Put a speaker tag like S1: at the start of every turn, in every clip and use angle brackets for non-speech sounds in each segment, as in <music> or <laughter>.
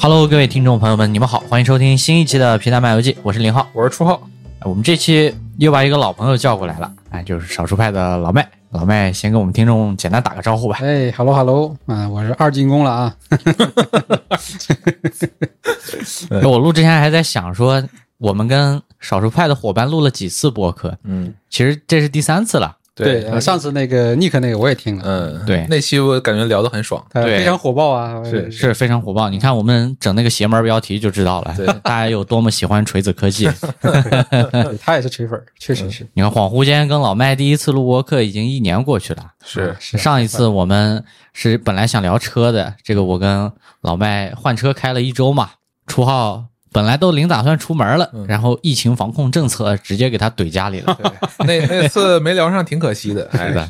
S1: Hello，各位听众朋友们，你们好，欢迎收听新一期的《皮蛋漫游记》，我是林浩。
S2: 我是初号，
S1: 哎我们这期又把一个老朋友叫过来了，哎，就是少数派的老麦。老麦先跟我们听众简单打个招呼吧。
S3: 哎哈喽哈喽，啊，我是二进宫了啊。<laughs>
S1: 我录之前还在想说，我们跟少数派的伙伴录了几次播客，
S2: 嗯，
S1: 其实这是第三次了。
S3: 对，呃上次那个 Nick 那个我也听了，
S2: 嗯，
S1: 对
S2: 那期我感觉聊得很爽，
S1: 对
S3: 呃非常火爆啊。
S2: 是
S1: 是非常火爆，你看我们整那个邪门标题就知道了，
S2: 对 <laughs>
S1: 大家有多么喜欢锤子科技。<laughs>
S3: 对他也是锤粉，确实是。
S1: 你看，恍惚间跟老麦第一次录播客已经一年过去了。
S2: 是
S3: 是
S1: 上一次我们是本来想聊车的，这个我跟老麦换车开了一周嘛，初号本来都临打算出门了，然后疫情防控政策直接给他怼家里了。<laughs>
S2: 那那次没聊上，挺可惜的，哎 <laughs>
S1: 是的，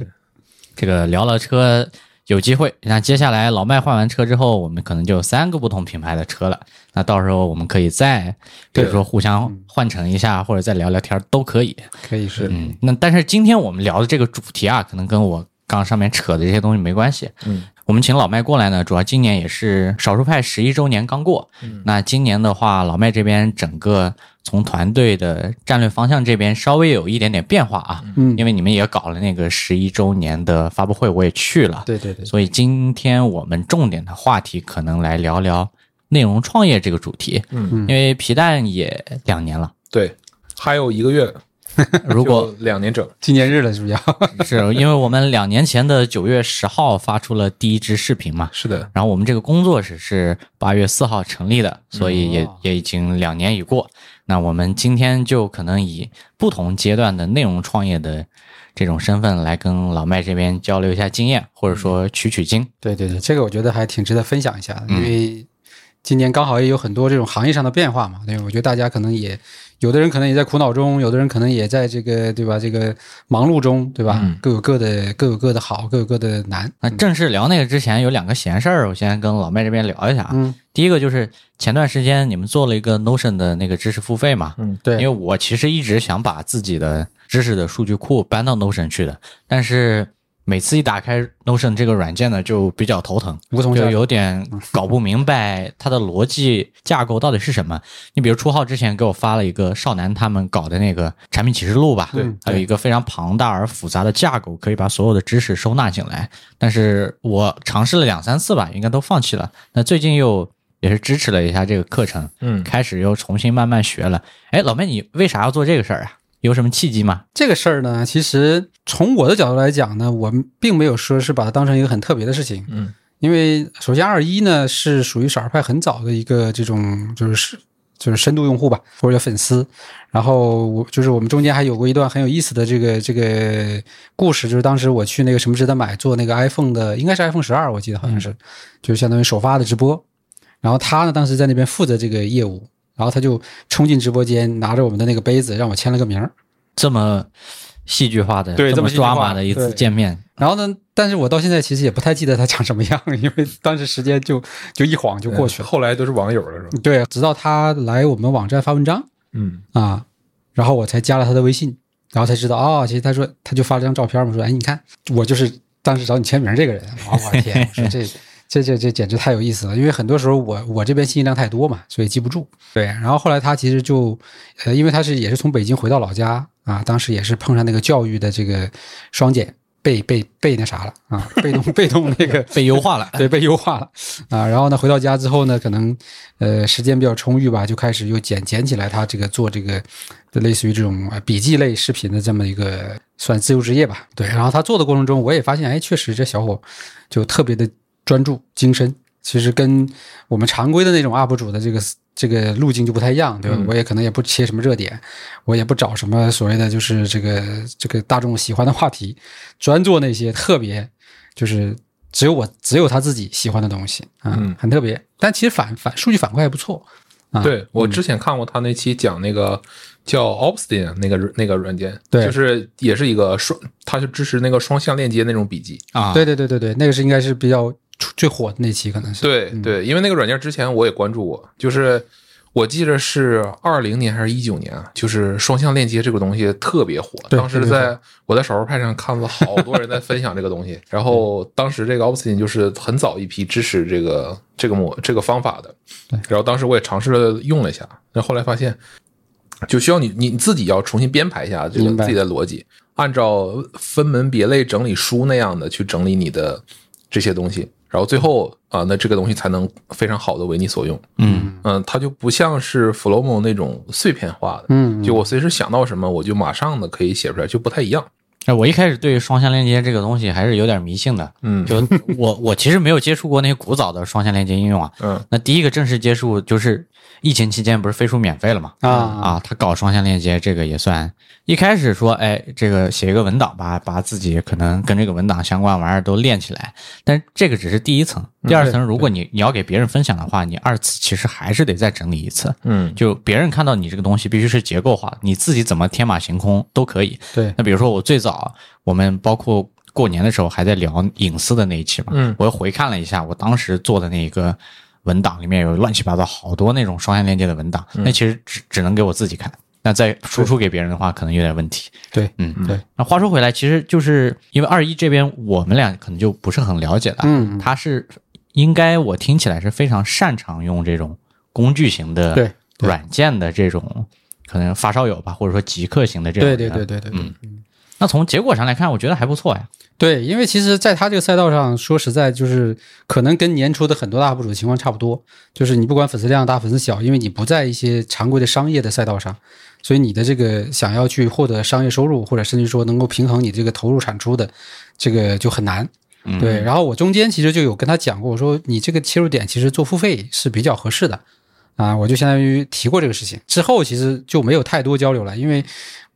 S1: 这个聊了车有机会，那接下来老麦换完车之后，我们可能就有三个不同品牌的车了。那到时候我们可以再，比如说互相换乘一下，或者再聊聊天都可以。
S3: 可以是。
S1: 嗯，那但是今天我们聊的这个主题啊，可能跟我刚上面扯的这些东西没关系。
S2: 嗯，
S1: 我们请老麦过来呢，主要今年也是少数派十一周年刚过。
S2: 嗯。
S1: 那今年的话，老麦这边整个从团队的战略方向这边稍微有一点点变化啊，
S3: 嗯，
S1: 因为你们也搞了那个十一周年的发布会，我也去了。
S3: 对对对，
S1: 所以今天我们重点的话题可能来聊聊内容创业这个主题，
S2: 嗯，
S1: 因为皮蛋也两年了，
S2: 对，还有一个月，<laughs>
S1: 如果
S2: 两年整，
S3: 纪念日了是不是要？<laughs>
S1: 是因为我们两年前的九月十号发出了第一支视频嘛，
S2: 是的，
S1: 然后我们这个工作室是八月四号成立的，所以也、
S3: 哦
S1: 也已经两年已过。那我们今天就可能以不同阶段的内容创业的这种身份来跟老麦这边交流一下经验，或者说取取经。
S3: 对对对，这个我觉得还挺值得分享一下因为今年刚好也有很多这种行业上的变化嘛。对，我觉得大家可能也有的人可能也在苦恼中，有的人可能也在这个对吧？这个忙碌中，对吧？
S2: 嗯
S3: 各有各的各有各的好，各有各的难。
S1: 那正式聊那个之前，有两个闲事儿，我先跟老麦这边聊一下啊。
S3: 嗯，
S1: 第一个就是前段时间你们做了一个 Notion 的那个知识付费嘛，
S2: 嗯，
S3: 对，
S1: 因为我其实一直想把自己的知识的数据库搬到 Notion 去的，但是每次一打开 Notion 这个软件呢，就比较头疼，就有点搞不明白它的逻辑架构到底是什么。你比如初号之前给我发了一个少南他们搞的那个产品启示录吧，
S3: 对
S1: 还有一个非常庞大而复杂的架构，可以把所有的知识收纳进来。但是我尝试了两三次吧，应该都放弃了。那最近又也是支持了一下这个课程，
S2: 嗯，
S1: 开始又重新慢慢学了。哎，老妹，你为啥要做这个事儿啊？有什么契机吗？
S3: 这个事儿呢，其实从我的角度来讲呢，我们并没有说是把它当成一个很特别的事情。
S2: 嗯，
S3: 因为首先二一呢是属于少儿派很早的一个这种就是就是深度用户吧，或者叫粉丝。然后我就是我们中间还有过一段很有意思的这个这个故事，就是当时我去那个什么值得买做那个 iPhone 的，应该是 iPhone 十二，我记得好像是，就相当于首发的直播。然后他呢当时在那边负责这个业务，然后他就冲进直播间，拿着我们的那个杯子让我签了个名儿。
S1: 这么戏剧化的，这么
S3: 对这么
S1: 抓马的一次见面，
S3: 然后呢，但是我到现在其实也不太记得他长什么样，<laughs> 因为当时时间就就一晃就过去了。
S2: 后来都是网友了，是吧？
S3: 对，直到他来我们网站发文章
S2: 嗯，
S3: 啊，然后我才加了他的微信，然后才知道哦，其实他说他就发了张照片嘛，说哎，你看我就是当时找你签名这个人。啊，我天，我说这这这这简直太有意思了，因为很多时候我我这边信息量太多嘛，所以记不住。对，然后后来他其实就呃，因为他是也是从北京回到老家啊，当时也是碰上那个教育的这个双减。被被被那啥了啊，被动被动那个
S1: 被优化了。
S3: 对，被优化了啊。然后呢，回到家之后呢，可能呃时间比较充裕吧，就开始又捡捡起来他这个做这个类似于这种呃笔记类视频的这么一个算自由职业吧。对，然后他做的过程中，我也发现，哎，确实这小伙就特别的专注精深。其实跟我们常规的那种 UP 主的这个这个路径就不太一样，对吧？
S2: 嗯
S3: 我也可能也不切什么热点，我也不找什么所谓的就是这个这个大众喜欢的话题，专做那些特别就是只有我只有他自己喜欢的东西啊，
S2: 嗯
S3: 很特别。但其实反反数据反馈还不错啊。
S2: 对我之前看过他那期讲那个叫 Obsidian 那个那个软件，
S3: 对
S2: 就是也是一个双，它是支持那个双向链接那种笔记。
S1: 啊，
S3: 对对对对对，那个是应该是比较出最火的那期，可能是。
S2: 对对，因为那个软件之前我也关注过，就是我记得是二零年还是一九年啊，就是双向链接这个东西特别火。当时在我在少数派上看了好多人在分享这个东西，然后当时这个 Obsidian 就是很早一批支持这个这个模这个方法的。然后当时我也尝试了用了一下，然后后来发现，就需要你你自己要重新编排一下这个自己的逻辑，按照分门别类整理书那样的去整理你的这些东西，然后最后啊、那这个东西才能非常好的为你所用。
S1: 嗯
S2: 嗯，它就不像是 Flomo 那种碎片化的，
S3: 嗯，
S2: 就我随时想到什么，我就马上的可以写出来，就不太一样。
S1: 哎，我一开始对双向链接这个东西还是有点迷信的。
S2: 嗯
S1: 就我我其实没有接触过那些古早的双向链接应用啊。
S2: 嗯
S1: 那第一个正式接触就是疫情期间，不是飞书免费了嘛？
S3: 啊
S1: 啊，他搞双向链接，这个也算一开始说，哎，这个写一个文档吧，把自己可能跟这个文档相关玩意儿都练起来。但这个只是第一层，第二层，如果你你要给别人分享的话，你二次其实还是得再整理一次。
S2: 嗯
S1: 就别人看到你这个东西必须是结构化的，你自己怎么天马行空都可以。
S3: 对，
S1: 那比如说我最早我们包括过年的时候还在聊隐私的那一期嘛，
S2: 嗯
S1: 我又回看了一下我当时做的那个文档，里面有乱七八糟好多那种双向链接的文档，那其实只只能给我自己看。那再输出给别人的话，可能有点问题。
S3: 对，
S1: 嗯，
S3: 对。
S1: 那话说回来，其实就是因为二一这边我们俩可能就不是很了解了，
S3: 嗯
S1: 他是应该我听起来是非常擅长用这种工具型的软件的这种可能发烧友吧，或者说极客型的这种
S3: 对。对对对对，
S1: 嗯那从结果上来看，我觉得还不错呀。
S3: 对，因为其实在他这个赛道上，说实在就是可能跟年初的很多大 UP 主的情况差不多，就是你不管粉丝量大粉丝小，因为你不在一些常规的商业的赛道上，所以你的这个想要去获得商业收入，或者甚至说能够平衡你这个投入产出的，这个就很难。
S1: 嗯
S3: 对，然后我中间其实就有跟他讲过，我说你这个切入点其实做付费是比较合适的啊，我就相当于提过这个事情。之后其实就没有太多交流了，因为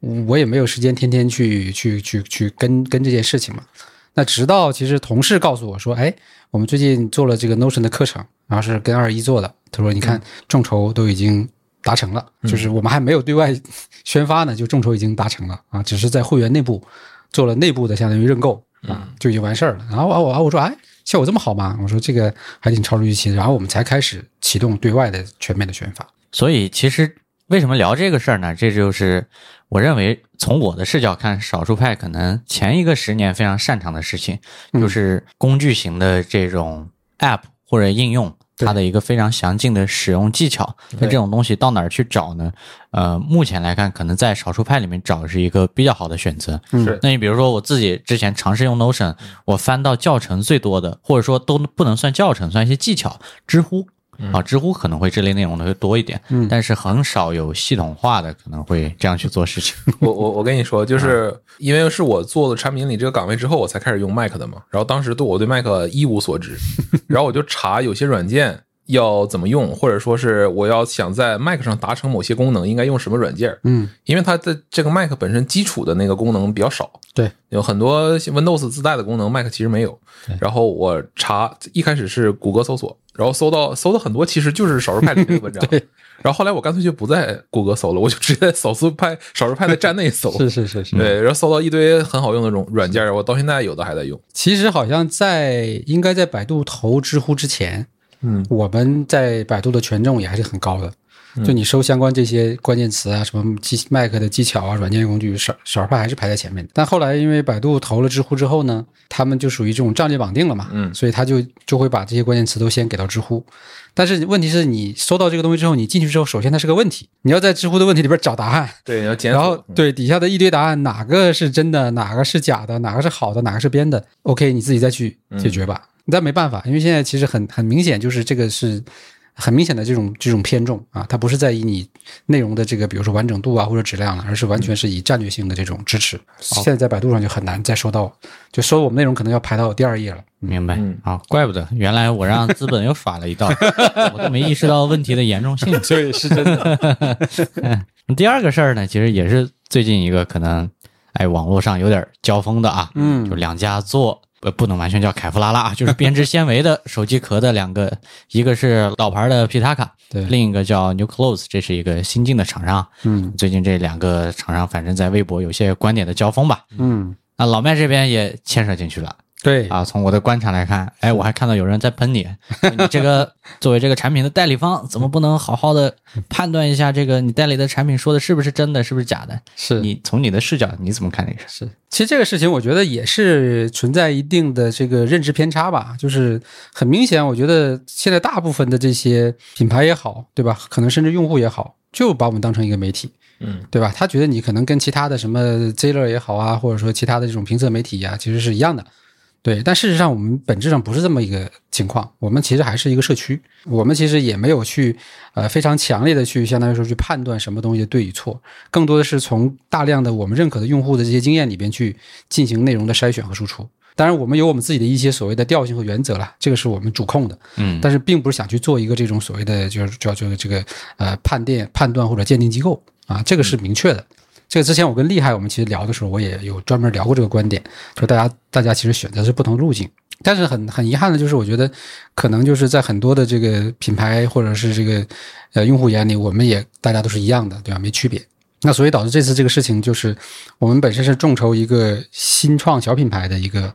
S3: 我也没有时间天天去去去去跟跟这件事情嘛。那直到其实同事告诉我说，哎，我们最近做了这个 Notion 的课程，然后是跟二一做的。他说，你看众筹都已经达成了，就是我们还没有对外宣发呢，就众筹已经达成了啊，只是在会员内部做了内部的相当于认购啊，就已经完事儿了。然后啊我啊我说，哎，效果这么好吗？我说这个还挺超出预期的。然后我们才开始启动对外的全面的宣发。
S1: 所以其实为什么聊这个事儿呢？这就是我认为从我的视角看，少数派可能前一个十年非常擅长的事情，
S3: 嗯
S1: 就是工具型的这种 App 或者应用。它的一个非常详尽的使用技巧，那这种东西到哪儿去找呢？呃，目前来看，可能在少数派里面找是一个比较好的选择。
S3: 嗯
S2: 是
S1: 那你比如说我自己之前尝试用 Notion，我翻到教程最多的，或者说都不能算教程，算一些技巧，知乎啊，知乎可能会这类内容的会多一点，
S3: 嗯
S1: 但是很少有系统化的可能会这样去做事情。<laughs>
S2: 我我我跟你说，就是因为是我做了产品经理这个岗位之后，我才开始用 Mac 的嘛。然后当时对我对 Mac 一无所知，<laughs> 然后我就查有些软件要怎么用，或者说是我要想在 Mac 上达成某些功能，应该用什么软件。
S3: 嗯，
S2: 因为它的这个 Mac 本身基础的那个功能比较少，
S3: 对，
S2: 有很多 Windows 自带的功能，Mac 其实没有。然后我查，一开始是谷歌搜索，然后搜到搜到很多其实就是少数派的文章。<laughs>
S3: 对。
S2: 然后后来我干脆就不在谷歌搜了，我就直接在少数派少数派的站内搜。<laughs>
S3: 是是是是。
S2: 对，然后搜到一堆很好用的软软件，我到现在有的还在用。
S3: 其实好像在应该在百度投知乎之前，
S2: 嗯，
S3: 我们在百度的权重也还是很高的。就你搜相关这些关键词啊，什么技 Mac 的技巧啊、软件工具，少少数派还是排在前面的。但后来因为百度投了知乎之后呢，他们就属于这种战略绑定了嘛，
S2: 嗯
S3: 所以他就就会把这些关键词都先给到知乎。但是问题是你搜到这个东西之后，你进去之后，首先它是个问题，你要在知乎的问题里边找答案，
S2: 对，要检索。
S3: 然后对底下的一堆答案，哪个是真的，哪个是假的，哪个是好的，哪个是编的，OK，你自己再去解决吧。但没办法，因为现在其实很很明显，就是这个是很明显的这种这种偏重啊，它不是在意你内容的这个，比如说完整度啊或者质量了，而是完全是以战略性的这种支持。现在在百度上就很难再收到，就搜我们内容可能要排到第二页了。
S1: 明白
S2: 嗯
S1: 啊，怪不得原来我让资本又耍了一道，<laughs> 我都没意识到问题的严重性。
S3: 所以是真的，<laughs>
S1: 第二个事儿呢，其实也是最近一个可能，哎，网络上有点交锋的啊，
S3: 嗯
S1: 就两家做。呃，不能完全叫凯夫拉拉啊，就是编织纤维的 <laughs> 手机壳的两个，一个是老牌的皮塔卡，
S3: 对
S1: 另一个叫 New Clothes，这是一个新进的厂商。
S3: 嗯
S1: 最近这两个厂商，反正在微博有些观点的交锋吧。
S3: 嗯，
S1: 那老麦这边也牵扯进去了，
S3: 对
S1: 啊，从我的观察来看，哎，我还看到有人在喷你，你这个 <laughs> 作为这个产品的代理方，怎么不能好好的判断一下这个你代理的产品说的是不是真的，是不是假的？
S3: 是
S1: 你从你的视角，你怎么看这个事？
S3: 是，其实这个事情我觉得也是存在一定的这个认知偏差吧，就是很明显，我觉得现在大部分的这些品牌也好，对吧？可能甚至用户也好，就把我们当成一个媒体，
S2: 嗯，
S3: 对吧？他觉得你可能跟其他的什么 Ziller 也好啊，或者说其他的这种评测媒体呀、其实是一样的。对，但事实上我们本质上不是这么一个情况，我们其实还是一个社区，我们其实也没有去呃非常强烈的去相当于说去判断什么东西的对与错，更多的是从大量的我们认可的用户的这些经验里边去进行内容的筛选和输出。当然，我们有我们自己的一些所谓的调性和原则了，这个是我们主控的。
S1: 嗯，
S3: 但是并不是想去做一个这种所谓的就是叫这个这个呃判定判断或者鉴定机构啊，这个是明确的。这个之前我跟厉害我们其实聊的时候，我也有专门聊过这个观点，就大家大家其实选择是不同路径，但是很很遗憾的就是，我觉得可能就是在很多的这个品牌或者是这个呃用户眼里，我们也大家都是一样的，对吧？没区别。那所以导致这次这个事情，就是我们本身是众筹一个新创小品牌的一个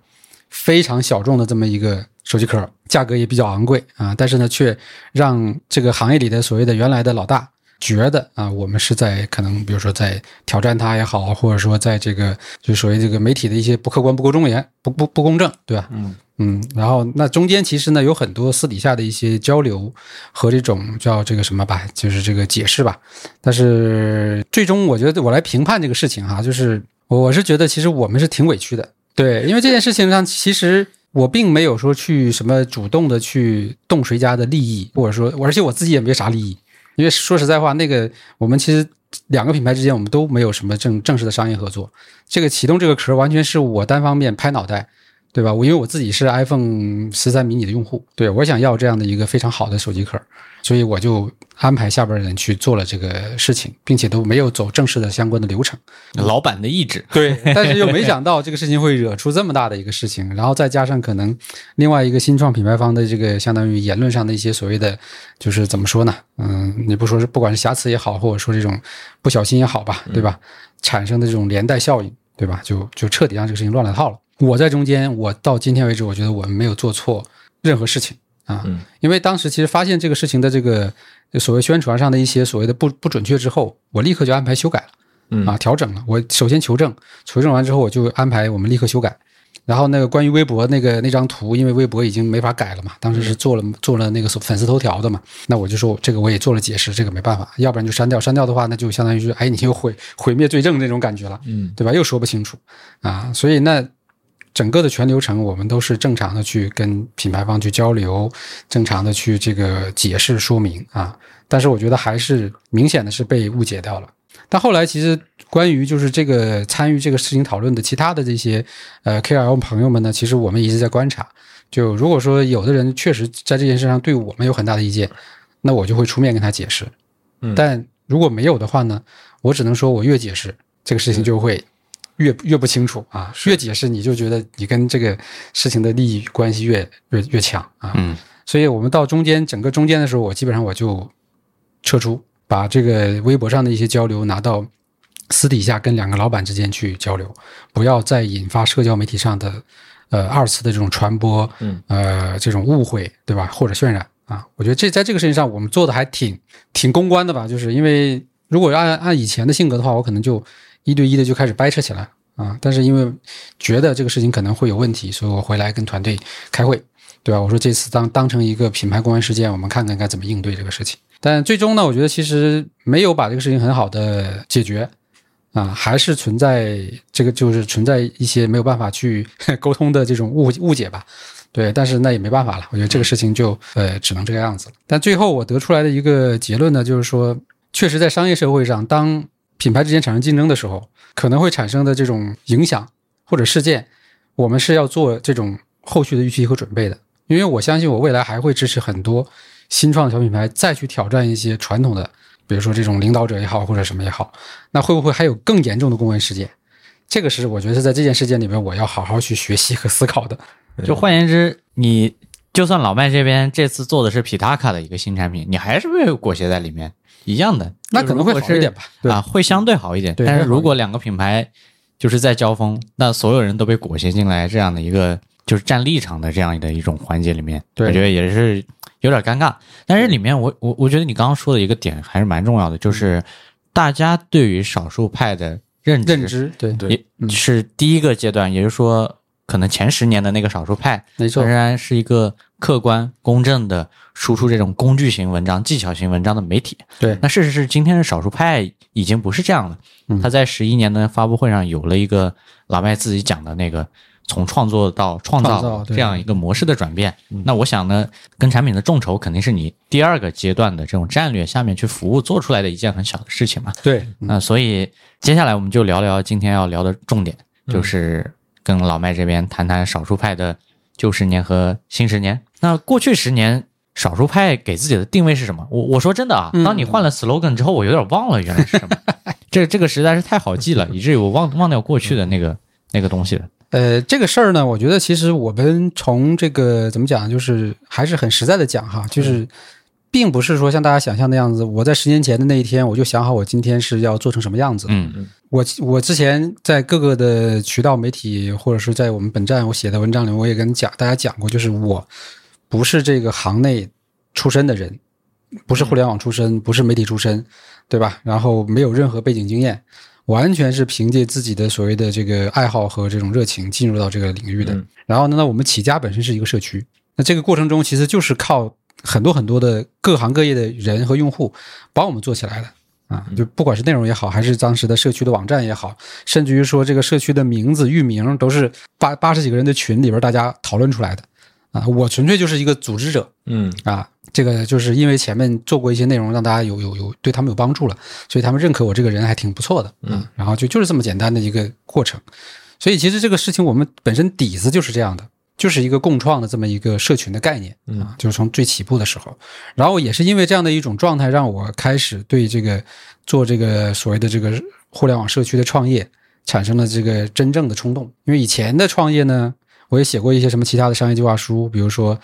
S3: 非常小众的这么一个手机壳，价格也比较昂贵啊，但是呢，却让这个行业里的所谓的原来的老大觉得啊，我们是在可能比如说在挑战他也好，或者说在这个就所谓这个媒体的一些不客观、不够忠言、不不不公正，对吧？
S2: 嗯
S3: 嗯，然后那中间其实呢有很多私底下的一些交流和这种叫这个什么吧，就是这个解释吧。但是最终我觉得我来评判这个事情哈，就是我是觉得其实我们是挺委屈的，对，因为这件事情上其实我并没有说去什么主动的去动谁家的利益，或者说而且我自己也没啥利益，因为说实在话，那个我们其实两个品牌之间我们都没有什么正正式的商业合作，这个启动这个壳完全是我单方面拍脑袋。对吧？我因为我自己是 iPhone 十三 mini 的用户，对我想要这样的一个非常好的手机壳，所以我就安排下边人去做了这个事情，并且都没有走正式的相关的流程。
S1: 老板的意志，
S3: 对，但是又没想到这个事情会惹出这么大的一个事情，然后再加上可能另外一个新创品牌方的这个相当于言论上的一些所谓的，就是怎么说呢？嗯，你不说是不管是瑕疵也好，或者说这种不小心也好吧，对吧？产生的这种连带效应，对吧？就就彻底让这个事情乱了套了。我在中间，我到今天为止，我觉得我们没有做错任何事情啊，
S2: 嗯
S3: 因为当时其实发现这个事情的这个所谓宣传上的一些所谓的不不准确之后，我立刻就安排修改了。
S2: 嗯
S3: 啊，调整了。我首先求证，求证完之后，我就安排我们立刻修改。然后那个关于微博那个那张图，因为微博已经没法改了嘛，当时是做了做了那个粉丝头条的嘛，那我就说这个我也做了解释，这个没办法，要不然就删掉，删掉的话那就相当于是哎你又毁毁灭罪证那种感觉了，
S2: 嗯
S3: 对吧？又说不清楚啊，所以那整个的全流程我们都是正常的去跟品牌方去交流，正常的去这个解释说明啊，但是我觉得还是明显的是被误解掉了。但后来其实关于就是这个参与这个事情讨论的其他的这些呃 KOL 朋友们呢，其实我们一直在观察。就如果说有的人确实在这件事上对我们有很大的意见，那我就会出面跟他解释。
S2: 嗯
S3: 但如果没有的话呢，我只能说我越解释这个事情就会越越不清楚啊，越解释你就觉得你跟这个事情的利益关系越越越强啊。
S1: 嗯
S3: 所以我们到中间整个中间的时候，我基本上我就撤出，把这个微博上的一些交流拿到私底下跟两个老板之间去交流，不要再引发社交媒体上的呃二次的这种传播，
S2: 嗯
S3: 呃这种误会，对吧？或者渲染啊，我觉得这在这个事情上我们做的还挺挺公关的吧，就是因为如果按按以前的性格的话，我可能就一对一的就开始掰扯起来啊，但是因为觉得这个事情可能会有问题，所以我回来跟团队开会。对吧？我说这次当当成一个品牌公关事件，我们看看该怎么应对这个事情。但最终呢，我觉得其实没有把这个事情很好的解决啊，还是存在这个就是存在一些没有办法去 <laughs> 沟通的这种误误解吧。对，但是那也没办法了，我觉得这个事情就呃只能这个样子了。但最后我得出来的一个结论呢，就是说，确实在商业社会上，当品牌之间产生竞争的时候，可能会产生的这种影响或者事件，我们是要做这种后续的预期和准备的。因为我相信，我未来还会支持很多新创小品牌再去挑战一些传统的，比如说这种领导者也好，或者什么也好，那会不会还有更严重的公关事件？这个是我觉得在这件事件里面，我要好好去学习和思考的。
S1: 就换言之，你就算老麦这边这次做的是皮塔卡的一个新产品，你还是会有裹挟在里面，一样的，
S3: 那可能会好一点吧。对。
S1: 啊，会相对好一点。
S3: 对
S1: 但是如果两个品牌就是在交锋，那所有人都被裹挟进来，这样的一个就是站立场的这样的一种环节里面，
S3: 对。
S1: 我觉得也是有点尴尬。但是里面我我我觉得你刚刚说的一个点还是蛮重要的，就是大家对于少数派的认知
S3: 认知对
S2: 对
S1: 也是第一个阶段，也就是说，可能前十年的那个少数派，
S3: 没错。
S1: 仍然是一个客观公正的输出这种工具型文章、技巧型文章的媒体。
S3: 对
S1: 那事实是，今天的少数派已经不是这样了。
S3: 嗯
S1: 他在十一年的发布会上有了一个老麦自己讲的那个从创作到创造这样一个模式的转变。那我想呢，跟产品的众筹肯定是你第二个阶段的这种战略下面去服务做出来的一件很小的事情嘛。
S3: 对
S1: 那所以接下来我们就聊聊今天要聊的重点，就是跟老麦这边谈谈少数派的旧十年和新十年。那过去十年，少数派给自己的定位是什么？我我说真的啊，当你换了 slogan 之后，我有点忘了原来是什么。<laughs> 这这个实在是太好记了，<laughs> 以至于我忘忘掉过去的那个那个东西了。
S3: 呃，这个事儿呢，我觉得其实我们从这个怎么讲，就是还是很实在的讲哈，就是并不是说像大家想象的样子，我在十年前的那一天我就想好我今天是要做成什么样子。
S1: 嗯嗯
S3: 我我之前在各个的渠道媒体，或者是在我们本站我写的文章里，我也跟讲大家讲过，就是我不是这个行内出身的人，不是互联网出身，不是媒体出身，对吧？然后没有任何背景经验，完全是凭借自己的所谓的这个爱好和这种热情进入到这个领域的。
S2: 嗯
S3: 然后呢，那我们起家本身是一个社区，那这个过程中其实就是靠很多很多的各行各业的人和用户帮我们做起来的。啊，就不管是内容也好，还是当时的社区的网站也好，甚至于说这个社区的名字、域名都是八八十几个人的群里边大家讨论出来的。啊，我纯粹就是一个组织者
S2: 嗯
S3: 啊，这个就是因为前面做过一些内容，让大家有有有对他们有帮助了，所以他们认可我这个人还挺不错的。
S2: 嗯，
S3: 然后就就是这么简单的一个过程。所以其实这个事情我们本身底子就是这样的，就是一个共创的这么一个社群的概念啊，就是从最起步的时候，然后也是因为这样的一种状态，让我开始对这个做这个所谓的这个互联网社区的创业产生了这个真正的冲动。因为以前的创业呢，我也写过一些什么其他的商业计划书，比如说。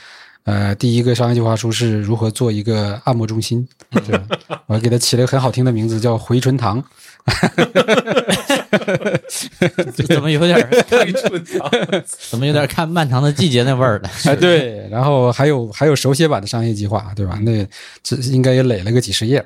S3: 呃，第一个商业计划书是如何做一个按摩中心，对吧？我还给它起了一个很好听的名字，叫回春堂。<laughs>
S1: 怎么有点回春堂怎么有点看漫长的季节那味儿了？<laughs>
S3: 哎，对，然后还有还有手写版的商业计划，对吧？那这应该也垒了个几十页。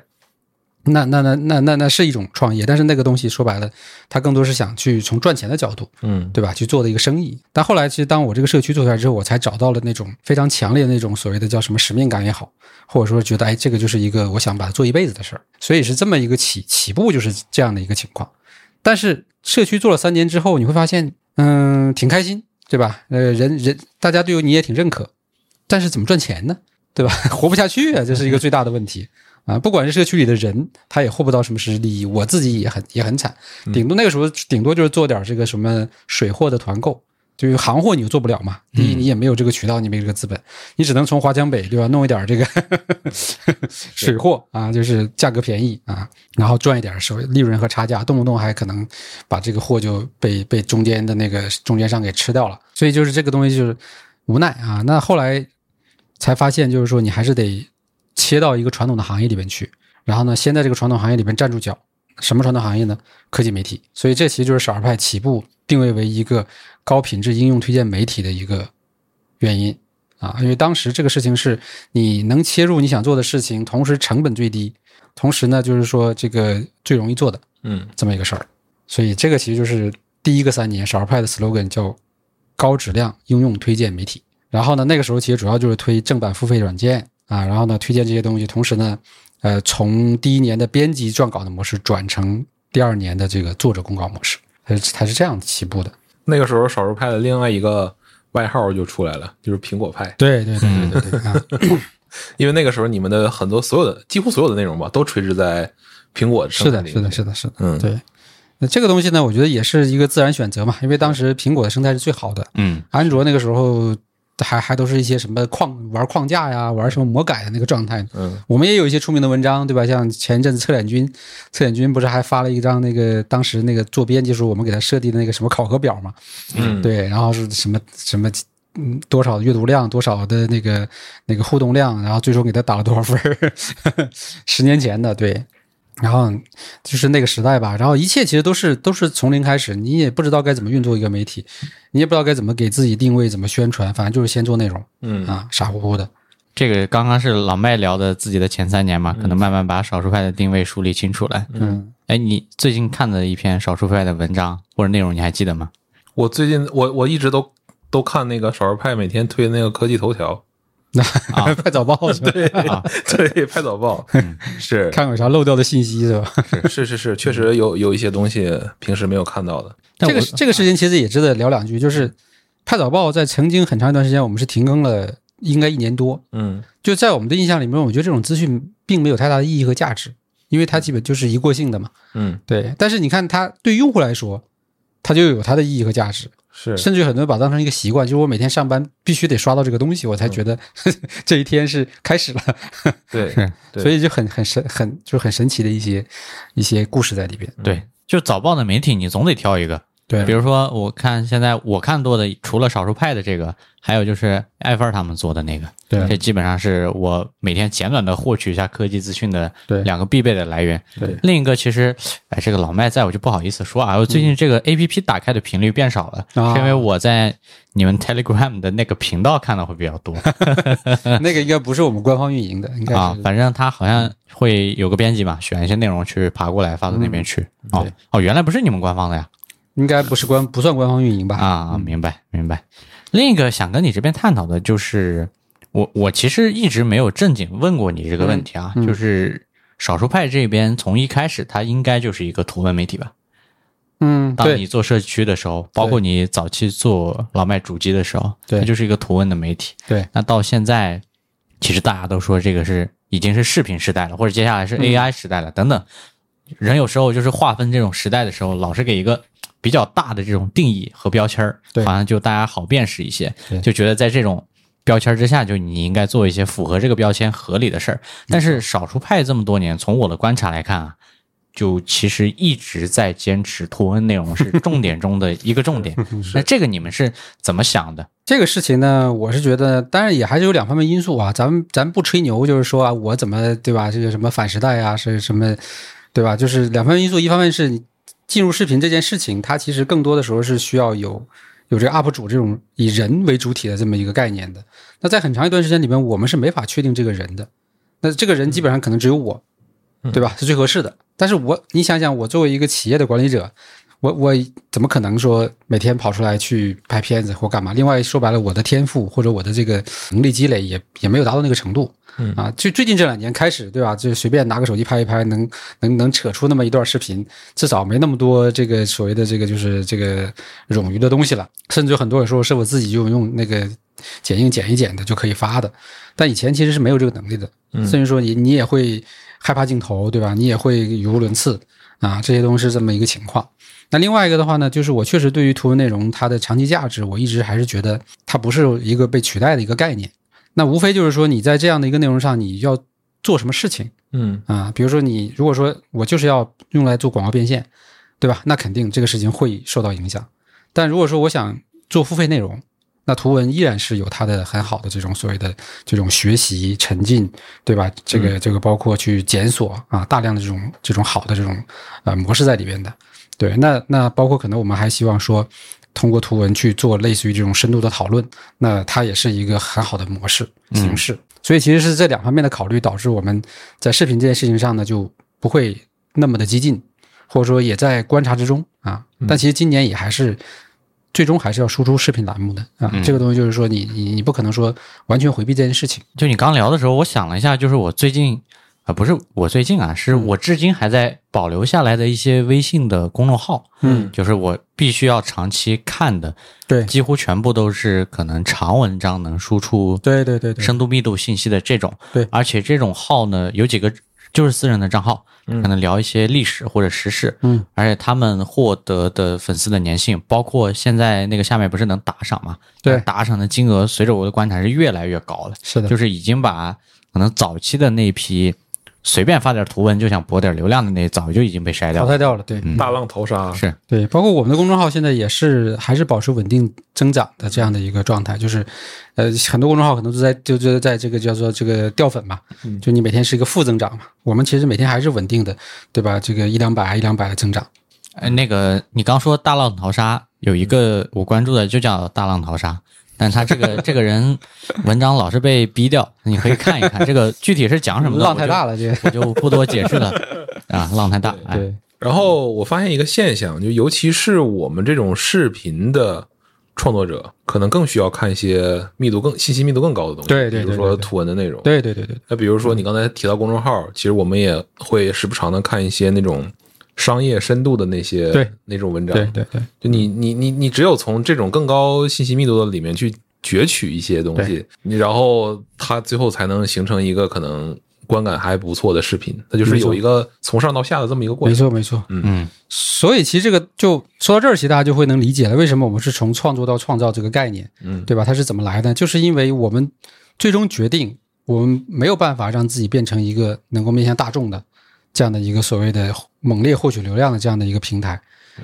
S3: 那那那那那那是一种创业，但是那个东西说白了，它更多是想去从赚钱的角度，
S2: 嗯
S3: 对吧？去做的一个生意。但后来其实当我这个社区做出来之后，我才找到了那种非常强烈的那种所谓的叫什么使命感也好，或者说觉得哎，这个就是一个我想把它做一辈子的事儿。所以是这么一个起起步就是这样的一个情况。但是社区做了三年之后，你会发现，嗯，挺开心，对吧？呃，人人大家对你也挺认可，但是怎么赚钱呢？对吧？<laughs> 活不下去啊，这是一个最大的问题啊！不管是社区里的人，他也获不到什么实质利益，我自己也很也很惨，顶多那个时候顶多就是做点这个什么水货的团购，就是行货你又做不了嘛。第一，你也没有这个渠道，你没这个资本，你只能从华强北对吧弄一点这个 <laughs> 水货啊，就是价格便宜啊，然后赚一点收利润和差价，动不动还可能把这个货就被被中间的那个中间商给吃掉了。所以就是这个东西就是无奈啊。那后来才发现，就是说你还是得切到一个传统的行业里边去，然后呢，先在这个传统行业里边站住脚。什么传统行业呢？科技媒体。所以这其实就是少儿派起步定位为一个高品质应用推荐媒体的一个原因啊。因为当时这个事情是你能切入你想做的事情，同时成本最低，同时呢，就是说这个最容易做的
S2: 嗯
S3: 这么一个事儿。所以这个其实就是第一个三年少儿派的 slogan 叫高质量应用推荐媒体。然后呢，那个时候其实主要就是推正版付费软件啊，然后呢推荐这些东西，同时呢，呃，从第一年的编辑撰稿的模式转成第二年的这个作者公稿模式，它是它是这样起步的。
S2: 那个时候少数派的另外一个外号就出来了，就是苹果派。
S3: 对对对对对对啊，<coughs>
S2: 因为那个时候你们的很多所有的几乎所有的内容吧，都垂直在苹果
S3: 是的，是的，是的，是的，
S2: 嗯
S3: 对。那这个东西呢，我觉得也是一个自然选择嘛，因为当时苹果的生态是最好的，
S1: 嗯
S3: 安卓那个时候还还都是一些什么框玩框架呀，玩什么魔改的那个状态。
S2: 嗯
S3: 我们也有一些出名的文章，对吧？像前一阵子测脸君，测脸君不是还发了一张那个当时那个做编辑时候我们给他设计的那个什么考核表嘛？
S2: 嗯，
S3: 对，然后是什么什么。嗯，多少阅读量，多少的那个那个互动量，然后最终给他打了多少分儿？<laughs> 十年前的，对，然后就是那个时代吧，然后一切其实都是都是从零开始，你也不知道该怎么运作一个媒体，你也不知道该怎么给自己定位，怎么宣传，反正就是先做内容
S2: 嗯
S3: 啊，傻乎乎的。
S1: 这个刚刚是老麦聊的自己的前三年嘛，可能慢慢把少数派的定位梳理清楚了。
S3: 嗯，
S1: 哎，你最近看的一篇少数派的文章或者内容，你还记得吗？
S2: 我最近我我一直都都看那个少数派每天推那个科技头条，
S1: 啊 <laughs>
S3: 拍早报是吧？
S2: 对 <laughs> 对，拍早报是
S3: 看有啥漏掉的信息是吧？
S2: 是是是，确实有有一些东西平时没有看到的。
S3: 这个这个事情其实也值得聊两句，就是拍早报在曾经很长一段时间，我们是停更了，应该一年多。
S2: 嗯
S3: 就在我们的印象里面，我觉得这种资讯并没有太大的意义和价值，因为它基本就是一过性的嘛。
S2: 嗯，
S3: 对，但是你看它对用户来说，它就有它的意义和价值，
S2: 是
S3: 甚至很多人把它当成一个习惯，就是我每天上班必须得刷到这个东西，我才觉得、<laughs> 这一天是开始了。<laughs>
S2: 对 <laughs>
S3: 所以就很很神很就是很神奇的一些一些故事在里边。
S1: 对，就早报的媒体，你总得挑一个。
S3: 对。
S1: 比如说，我看现在我看多的，除了少数派的这个，还有就是艾菲尔他们做的那个，
S3: 对。
S1: 这基本上是我每天简短的获取一下科技资讯的
S3: 对。
S1: 两个必备的来源。
S3: 对。
S1: 另一个其实，哎，这个老麦在我就不好意思说啊，我最近这个 A P P 打开的频率变少了，
S3: 啊。
S1: 是因为我在你们 Telegram 的那个频道看的会比较多。<laughs>
S3: 那个应该不是我们官方运营的，应该是，
S1: 啊反正他好像会有个编辑嘛，选一些内容去爬过来发到那边去。哦哦，原来不是你们官方的呀。
S3: 应该不是官不算官方运营吧？
S1: 啊，明白明白。另一个想跟你这边探讨的就是，我我其实一直没有正经问过你这个问题啊，
S3: 嗯嗯
S1: 就是少数派这边从一开始它应该就是一个图文媒体吧？
S3: 嗯，
S1: 当你做社区的时候，包括你早期做老麦主机的时候，
S3: 对
S1: 它就是一个图文的媒体。
S3: 对，
S1: 那到现在，其实大家都说这个是已经是视频时代了，或者接下来是
S3: 嗯
S1: AI 时代了，等等。人有时候就是划分这种时代的时候，老是给一个比较大的这种定义和标签儿，
S3: 对
S1: 好像就大家好辨识一些，就觉得在这种标签之下，就你应该做一些符合这个标签合理的事儿。但是少数派这么多年，从我的观察来看啊，就其实一直在坚持图文内容是重点中的一个重点。<laughs> 那这个你们是怎么想的？
S3: 这个事情呢，我是觉得，当然也还是有两方面因素啊。咱们咱不吹牛，就是说啊，我怎么对吧？这个什么反时代啊，是什么对吧？就是两方面因素，一方面是你进入视频这件事情，它其实更多的时候是需要有有这个 UP 主这种以人为主体的这么一个概念的。那在很长一段时间里面，我们是没法确定这个人的。那这个人基本上可能只有我，对吧？是最合适的。但是我你想想，我作为一个企业的管理者，我我怎么可能说每天跑出来去拍片子或干嘛？另外说白了，我的天赋或者我的这个能力积累也也没有达到那个程度。
S2: 嗯
S3: 啊，就最近这两年开始，对吧？就随便拿个手机拍一拍，能能能扯出那么一段视频，至少没那么多这个所谓的这个就是这个冗余的东西了。甚至有很多有时候是我自己就用那个剪映剪一剪的就可以发的，但以前其实是没有这个能力的。甚至说你你也会害怕镜头，对吧？你也会语无伦次啊，这些东西是这么一个情况。那另外一个的话呢，就是我确实对于图文内容它的长期价值，我一直还是觉得它不是一个被取代的一个概念。那无非就是说你在这样的一个内容上，你要做什么事情
S2: 嗯
S3: 啊？比如说你如果说我就是要用来做广告变现，对吧？那肯定这个事情会受到影响。但如果说我想做付费内容，那图文依然是有它的很好的这种所谓的这种学习沉浸，对吧？这个这个包括去检索啊，大量的这种这种好的这种呃模式在里边的。对，那那包括可能我们还希望说，通过图文去做类似于这种深度的讨论，那它也是一个很好的模式形式。所以其实是这两方面的考虑，导致我们在视频这件事情上呢，就不会那么的激进，或者说也在观察之中啊。但其实今年也还是。最终还是要输出视频栏目的啊，这个东西就是说你你你不可能说完全回避这件事情。
S1: 就你刚聊的时候，我想了一下，就是我最近啊、不是我最近啊，是我至今还在保留下来的一些微信的公众号，
S3: 嗯，
S1: 就是我必须要长期看的，
S3: 对。
S1: 几乎全部都是可能长文章能输出
S3: 对对对对，
S1: 深度密度信息的这种，
S3: 对。
S1: 而且这种号呢有几个就是私人的账号，
S2: 嗯。
S1: 可能聊一些历史或者时事，
S3: 嗯，
S1: 而且他们获得的粉丝的粘性，包括现在那个下面不是能打赏嘛，
S3: 对
S1: 打赏的金额随着我的观察是越来越高了，
S3: 是的，
S1: 就是已经把可能早期的那批随便发点图文就想博点流量的那早就已经被筛掉了。
S3: 淘汰掉了。对，
S1: 嗯
S2: 大浪淘沙，
S1: 是，
S3: 对，包括我们的公众号现在也是还是保持稳定增长的这样的一个状态，就是，呃，很多公众号可能都在就就在这个叫做这个掉粉嘛，就你每天是一个负增长嘛，我们其实每天还是稳定的，对吧？这个一两百一两百的增长，
S1: 呃，那个你刚说大浪淘沙，有一个我关注的就叫大浪淘沙，但他这个 <laughs> 这个人文章老是被逼掉，你可以看一看 <laughs> 这个具体是讲什么的。
S3: 浪太大
S1: 了，
S3: 这个
S1: 我就不多解释了 <laughs> 啊，浪太大。哎，
S3: 对，
S2: 然后我发现一个现象，就尤其是我们这种视频的创作者，可能更需要看一些密度更信息密度更高的东西，
S3: 对对对
S2: 比如说图文的内容。
S3: 对对对对，
S2: 那比如说你刚才提到公众号，其实我们也会时不常的看一些那种商业深度的那些
S3: 对
S2: 那种文章。
S3: 对对对，
S2: 就你你你你只有从这种更高信息密度的里面去攫取一些东西，你然后它最后才能形成一个可能观感还不错的视频。它就是有一个从上到下的这么一个过程
S3: 没
S2: 程。
S3: 错没错。
S1: 嗯，
S3: 所以其实这个就说到这儿，其实大家就会能理解了，为什么我们是从创作到创造这个概念，
S2: 嗯
S3: 对吧？它是怎么来的？就是因为我们最终决定，我们没有办法让自己变成一个能够面向大众的这样的一个所谓的猛烈获取流量的这样的一个平台，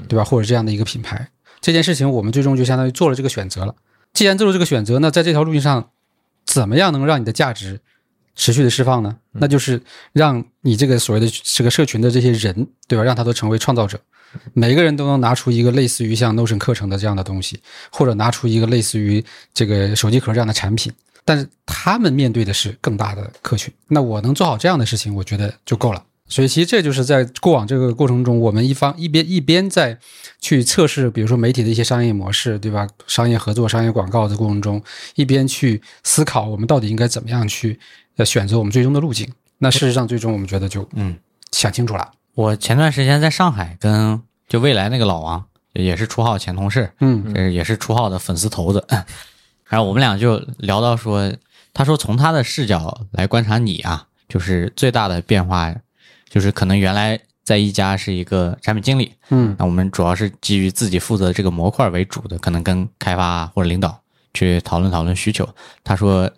S3: 对吧？或者这样的一个品牌，这件事情我们最终就相当于做了这个选择了。既然做了这个选择，那在这条路径上，怎么样能让你的价值持续的释放呢？那就是让你这个所谓的这个社群的这些人，对吧？让他都成为创造者，每个人都能拿出一个类似于像 Notion 课程的这样的东西，或者拿出一个类似于这个手机壳这样的产品。但是他们面对的是更大的客群，那我能做好这样的事情，我觉得就够了。所以其实这就是在过往这个过程中，我们一方一边一边在去测试，比如说媒体的一些商业模式，对吧？商业合作、商业广告的过程中，一边去思考我们到底应该怎么样去呃选择我们最终的路径。那事实上，最终我们觉得就
S1: 嗯
S3: 想清楚了。
S1: 我前段时间在上海跟就未来那个老王，也是初号前同事，
S3: 嗯
S1: 这也是初号的粉丝头子，<laughs> 然后我们俩就聊到说，他说从他的视角来观察你啊，就是最大的变化，就是可能原来在一家是一个产品经理，
S3: 嗯
S1: 那我们主要是基于自己负责这个模块为主的，可能跟开发啊或者领导去讨论讨论需求。他说，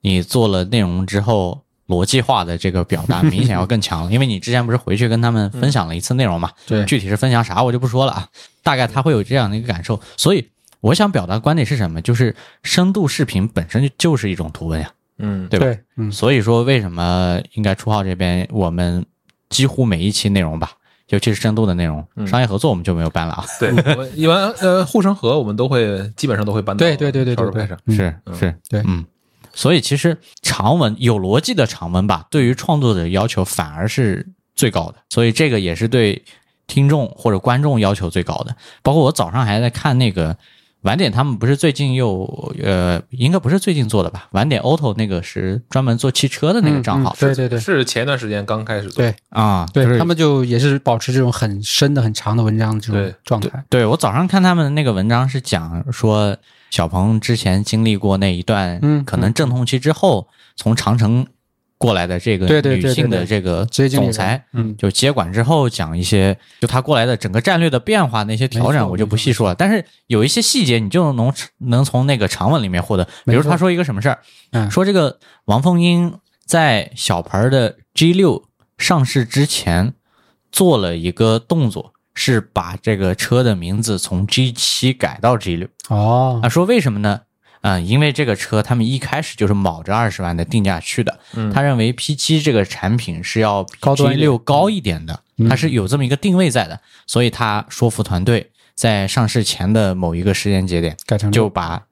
S1: 你做了内容之后，逻辑化的这个表达 <laughs> 明显要更强了，因为你之前不是回去跟他们分享了一次内容嘛，
S3: 对
S1: 具体是分享啥我就不说了啊，大概他会有这样的一个感受。所以我想表达的观点是什么？就是深度视频本身就是一种图文呀，
S2: 嗯，
S1: 对吧？
S3: 对，嗯
S1: 所以说，为什么应该初号这边我们几乎每一期内容吧，尤其是深度的内容，商业合作我们就没有搬了啊。<laughs>
S2: 对，我一般呃护城河我们都会基本上都会搬到
S3: 对对对对对
S1: 是是，
S3: 对。
S1: 嗯，所以其实长文有逻辑的长文吧，对于创作者要求反而是最高的，所以这个也是对听众或者观众要求最高的。包括我早上还在看那个晚点，他们不是最近又呃，应该不是最近做的吧？晚点 Auto 那个是专门做汽车的那个账号
S3: 嗯嗯对对对
S2: 是前一段时间刚开始做，
S3: 对
S1: 啊，就是
S3: 对他们就也是保持这种很深的、很长的文章这种状态。
S1: 对我早上看他们那个文章是讲说，小鹏之前经历过那一段，
S3: 嗯
S1: 可能阵痛期之后，从长城过来的这个女性的这个总裁，
S3: 嗯
S1: 就接管之后讲一些，就他过来的整个战略的变化那些调整，我就不细说了。但是有一些细节，你就能能从那个长文里面获得。比如他说一个什么事儿，
S3: 嗯
S1: 说这个王凤英在小鹏的 G 六上市之前做了一个动作，是把这个车的名字从 G 七改到 G 六。
S3: 哦
S1: 啊，说为什么呢？嗯，因为这个车他们一开始就是卯着二十万的定价去的，
S2: 嗯。
S1: 他认为 P 七这个产品是要比
S3: 高端
S1: G
S3: 一点。
S1: 六高一点的，
S3: 嗯。
S1: 它是有这么一个定位在的，所以他说服团队在上市前的某一个时间节点
S3: 改成
S1: 就把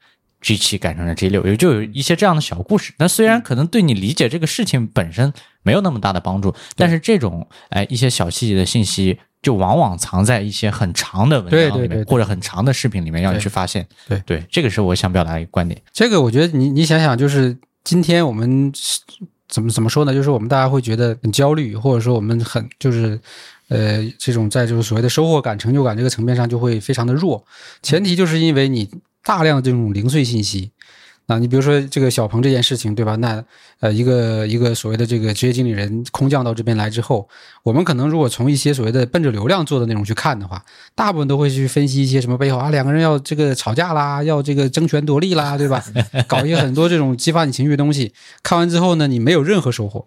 S1: G 七改成了 G 六，也就有一些这样的小故事。那虽然可能对你理解这个事情本身没有那么大的帮助，但是这种哎一些小细节的信息，就往往藏在一些很长的文章里面，
S3: 对对对对
S1: 或者很长的视频里面，让你去发现。
S3: 对
S1: 对，这个是我想表达的一个观点。
S3: 这个我觉得你你想想，就是今天我们怎么怎么说呢？就是我们大家会觉得很焦虑，或者说我们很就是呃这种在就是所谓的收获感、成就感这个层面上就会非常的弱。前提就是因为你大量的这种零碎信息。那你比如说这个小鹏这件事情，对吧？那呃，一个一个所谓的这个职业经理人空降到这边来之后，我们可能如果从一些所谓的奔着流量做的内容去看的话，大部分都会去分析一些什么背后啊，两个人要这个吵架啦，要这个争权夺利啦，对吧？搞一些很多这种激发你情绪的东西。看完之后呢，你没有任何收获，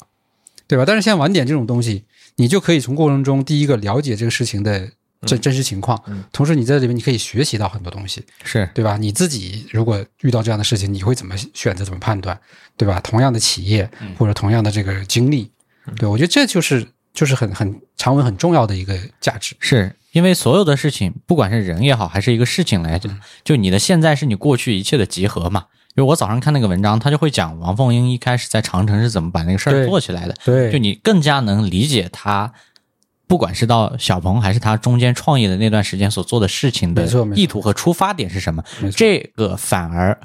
S3: 对吧？但是像晚点这种东西，你就可以从过程中第一个了解这个事情的真真实情况，同时你在里面你可以学习到很多东西，
S1: 是。
S3: 对吧？你自己如果遇到这样的事情，你会怎么选择、怎么判断，对吧？同样的企业或者同样的这个经历，对我觉得这就是就是很很长文很重要的一个价值。
S1: 是因为所有的事情，不管是人也好，还是一个事情来讲，就你的现在是你过去一切的集合嘛。因为我早上看那个文章，他就会讲王凤英一开始在长城是怎么把那个事儿做起来的，
S3: 对。
S1: 就你更加能理解他，不管是到小鹏还是他中间创业的那段时间所做的事情的意图和出发点是什么这个反而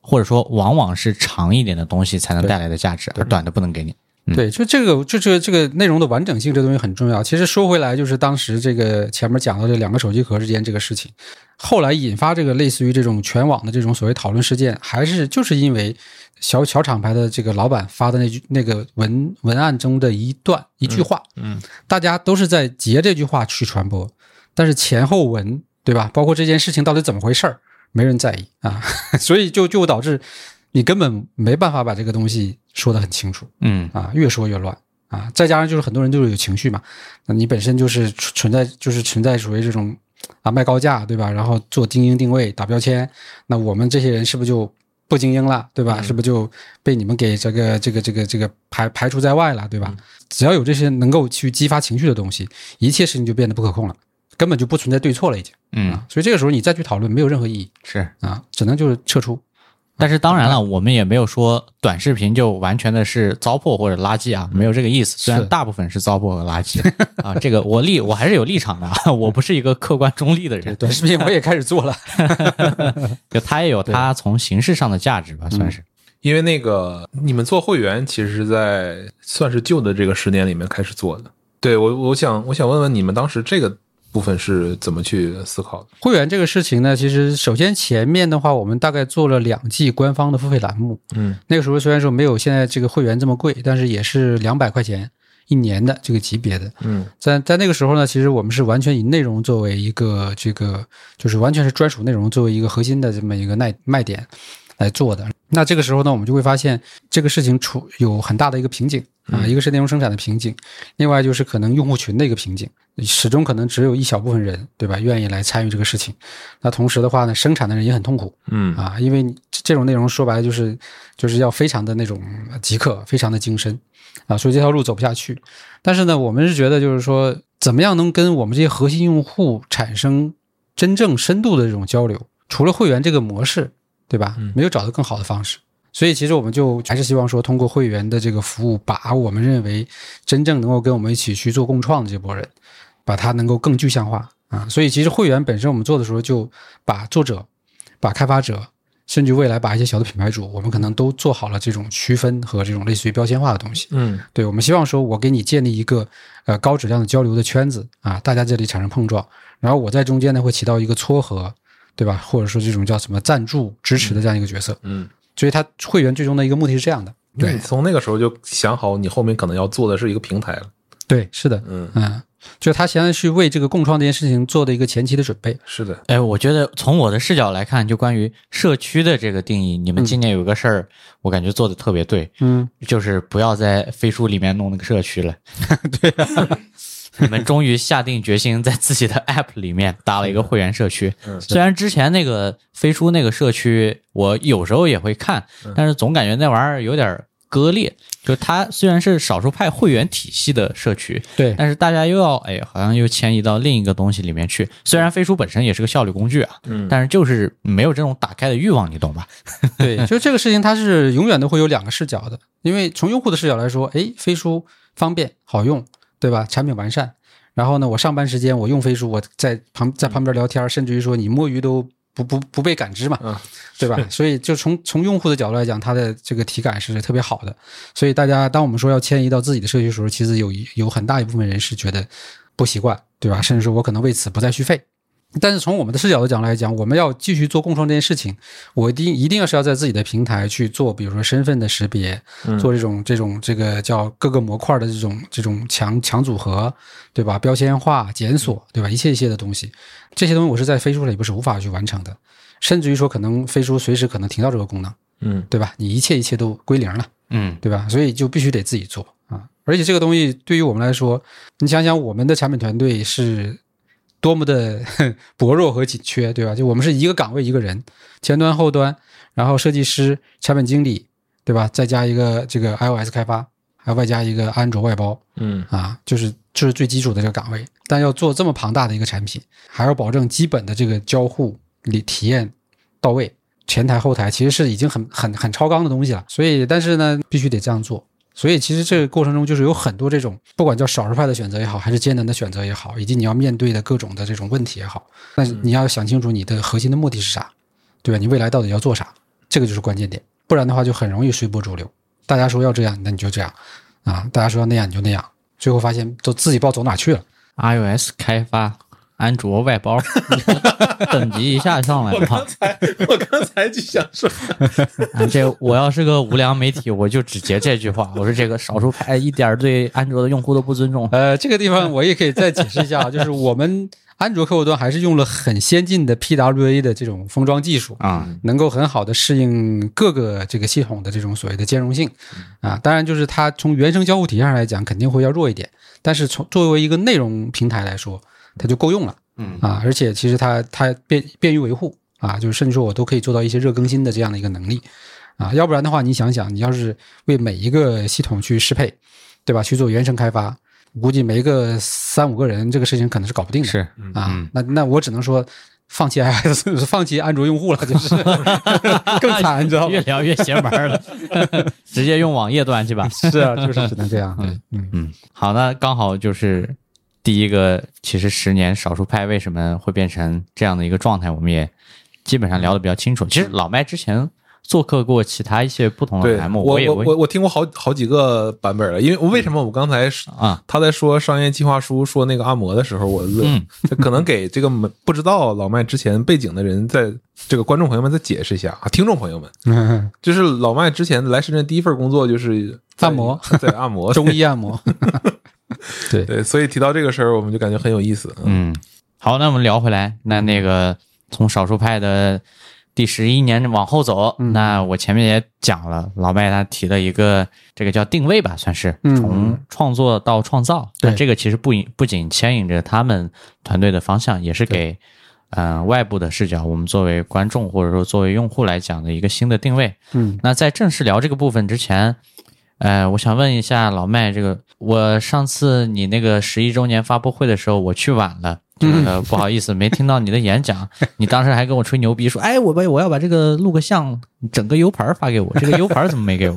S1: 或者说往往是长一点的东西才能带来的价值，而短的不能给你。
S3: 对，就这个，就这个这个内容的完整性，这东西很重要。其实说回来，就是当时这个前面讲到这两个手机壳之间这个事情，后来引发这个类似于这种全网的这种所谓讨论事件，还是就是因为小小厂牌的这个老板发的那句那个文文案中的一段一句话，
S2: 嗯，
S3: 大家都是在截这句话去传播，但是前后文对吧？包括这件事情到底怎么回事儿，没人在意啊，<laughs> 所以就就导致你根本没办法把这个东西说的很清楚。
S1: 嗯，
S3: 啊，越说越乱啊！再加上就是很多人就是有情绪嘛，那你本身就是存存在就是存在属于这种啊卖高价对吧？然后做精英定位打标签，那我们这些人是不是就不精英了对吧？是不是就被你们给这个这个这个这个排排除在外了对吧？只要有这些能够去激发情绪的东西，一切事情就变得不可控了，根本就不存在对错了已经
S1: 嗯
S3: 啊！所以这个时候你再去讨论没有任何意义
S1: 是。
S3: 啊，只能就是撤出。
S1: 但是当然了，我们也没有说短视频就完全的是糟粕或者垃圾啊，没有这个意思。虽然大部分是糟粕和垃圾 <laughs> 啊，这个我立我还是有立场的啊，我不是一个客观中立的人。
S3: 短视频我也开始做了，<laughs>
S1: 就它也有它从形式上的价值吧，
S3: 嗯
S1: 算是。
S2: 因为那个你们做会员，其实是在算是旧的这个十年里面开始做的。对我，我想我想问问你们当时这个部分是怎么去思考的？
S3: 会员这个事情呢，其实首先前面的话，我们大概做了两季官方的付费栏目。
S2: 嗯，
S3: 那个时候虽然说没有现在这个会员这么贵，但是也是两百块钱一年的这个级别的。
S2: 嗯，
S3: 在在那个时候呢，其实我们是完全以内容作为一个这个，就是完全是专属内容作为一个核心的这么一个卖卖点来做的。那这个时候呢，我们就会发现这个事情处有很大的一个瓶颈啊，一个是内容生产的瓶颈，另外就是可能用户群的一个瓶颈，始终可能只有一小部分人，对吧，愿意来参与这个事情。那同时的话呢，生产的人也很痛苦，
S2: 嗯
S3: 啊，因为这种内容说白了就是就是要非常的那种即刻，非常的精深啊，所以这条路走不下去。但是呢，我们是觉得就是说，怎么样能跟我们这些核心用户产生真正深度的这种交流？除了会员这个模式，对吧？没有找到更好的方式。所以其实我们就还是希望说，通过会员的这个服务，把我们认为真正能够跟我们一起去做共创的这波人，把它能够更具象化啊。所以其实会员本身我们做的时候，就把作者、把开发者，甚至未来把一些小的品牌主，我们可能都做好了这种区分和这种类似于标签化的东西。
S2: 嗯
S3: 对我们希望说，我给你建立一个呃高质量的交流的圈子啊，大家这里产生碰撞，然后我在中间呢会起到一个撮合，对吧？或者说这种叫什么赞助支持的这样一个角色。
S2: 嗯，
S3: 所以他会员最终的一个目的是这样的。
S2: 对，从那个时候就想好你后面可能要做的是一个平台了。
S3: 对，是的，
S2: 嗯，
S3: 嗯，就他相当于是为这个共创这件事情做的一个前期的准备。
S2: 是的，
S1: 哎，我觉得从我的视角来看，就关于社区的这个定义，你们今年有个事儿，我感觉做的特别对，
S3: 嗯，
S1: 就是不要在飞书里面弄那个社区了。<laughs> <laughs> 对、你们终于下定决心在自己的 App 里面搭了一个会员社区。
S2: 嗯
S1: 虽然之前那个飞书那个社区，我有时候也会看，但是总感觉那玩意儿有点割裂。就它虽然是少数派会员体系的社区，
S3: 对，
S1: 但是大家又要哎，好像又迁移到另一个东西里面去。虽然飞书本身也是个效率工具啊，
S2: 嗯
S1: 但是就是没有这种打开的欲望，你懂吧？<laughs>
S3: 对，就这个事情，它是永远都会有两个视角的。因为从用户的视角来说，哎，飞书方便好用，对吧？产品完善。然后呢，我上班时间我用飞书，我在旁在旁边聊天，甚至于说你摸鱼都不不不被感知嘛，
S2: 嗯
S3: 对吧？<laughs> 所以就从从用户的角度来讲，它的这个体感是特别好的。所以大家当我们说要迁移到自己的社区的时候，其实有一有很大一部分人是觉得不习惯，对吧？甚至说我可能为此不再续费。但是从我们的视角度来讲，我们要继续做共创这件事情，我一定一定要是要在自己的平台去做，比如说身份的识别，做这种这种这个叫各个模块的这种这种强强组合，对吧？标签化、检索，对吧？一切一切的东西，这些东西我是在飞书里不是无法去完成的，甚至于说可能飞书随时可能停掉这个功能，
S2: 嗯
S3: 对吧？你一切一切都归零了，
S1: 嗯，
S3: 对吧？所以就必须得自己做啊。而且这个东西对于我们来说，你想想我们的产品团队是多么的 <laughs> 薄弱和紧缺，对吧？就我们是一个岗位一个人，前端后端，然后设计师、产品经理，对吧？再加一个这个 iOS 开发，还外加一个安卓外包，
S2: 嗯
S3: 啊，就是就是最基础的这个岗位。但要做这么庞大的一个产品，还要保证基本的这个交互里体验到位，前台后台其实是已经很很很超纲的东西了。所以，但是呢，必须得这样做。所以，其实这个过程中就是有很多这种，不管叫少数派的选择也好，还是艰难的选择也好，以及你要面对的各种的这种问题也好，那你要想清楚你的核心的目的是啥，对吧？你未来到底要做啥？这个就是关键点。不然的话，就很容易随波逐流。大家说要这样，那你就这样啊；大家说要那样，你就那样。最后发现都自己不知道走哪去了。
S1: iOS 开发，安卓外包，等级一下上来了我刚。
S2: 才我刚才就想说，
S1: 啊，这我要是个无良媒体，我就只截这句话，我说这个少数派一点对安卓的用户都不尊重。
S3: 呃，这个地方我也可以再解释一下啊，就是我们安卓客户端还是用了很先进的 PWA 的这种封装技术
S1: 啊，
S3: 能够很好的适应各个这个系统的这种所谓的兼容性啊。当然，就是它从原生交互体验上来讲，肯定会要弱一点，但是从作为一个内容平台来说，它就够用了。
S1: 嗯
S3: 啊，而且其实它它便便于维护啊，就是甚至说我都可以做到一些热更新的这样的一个能力啊，要不然的话，你想想，你要是为每一个系统去适配，对吧？去做原生开发，估计没个三五个人，这个事情可能是搞不定的。
S1: 是
S3: 啊，那那我只能说放弃 iOS，<laughs> 放弃安卓用户了，就是 <laughs> 更惨，你知道吗
S1: 越？聊越邪门了，直接用网页端去吧。
S3: 是啊，就是只能这样。<laughs> 嗯嗯
S1: 嗯，好，那刚好就是第一个，其实十年少数派为什么会变成这样的一个状态，我们也基本上聊的比较清楚。其实老麦之前做客过其他一些不同的
S2: 对
S1: 栏目，
S2: 我我
S1: 也我
S2: 我我听过好好几个版本了，因为我为什么我刚才是
S1: 啊，
S2: 他在说商业计划书说那个按摩的时候，我乐，
S1: 嗯。
S2: 可能给这个没不知道老麦之前背景的人，在这个观众朋友们再解释一下啊，听众朋友们，
S3: 嗯，<laughs>
S2: 就是老麦之前来深圳第一份工作就是
S3: 按摩，<laughs>
S2: 在按摩，
S3: 中医按摩。<laughs> 对，<laughs>
S2: 对，所以提到这个事儿，我们就感觉很有意思。
S1: 嗯，好，那我们聊回来，那那个从少数派的第十一年往后走，
S3: 嗯。
S1: 那我前面也讲了，老麦他提了一个这个叫定位吧，算是
S3: 嗯
S1: 从创作到创造，
S3: 对。
S1: 那这个其实不引不仅牵引着他们团队的方向，也是给嗯、呃外部的视角，我们作为观众或者说作为用户来讲的一个新的定位。
S3: 嗯。
S1: 那在正式聊这个部分之前，呃，我想问一下老麦，这个我上次你那个十一周年发布会的时候，我去晚了。这个不好意思，没听到你的演讲。你当时还跟我吹牛逼说：“哎，我把我要把这个录个像，整个 U 盘发给我。这个 U 盘怎么没给我？”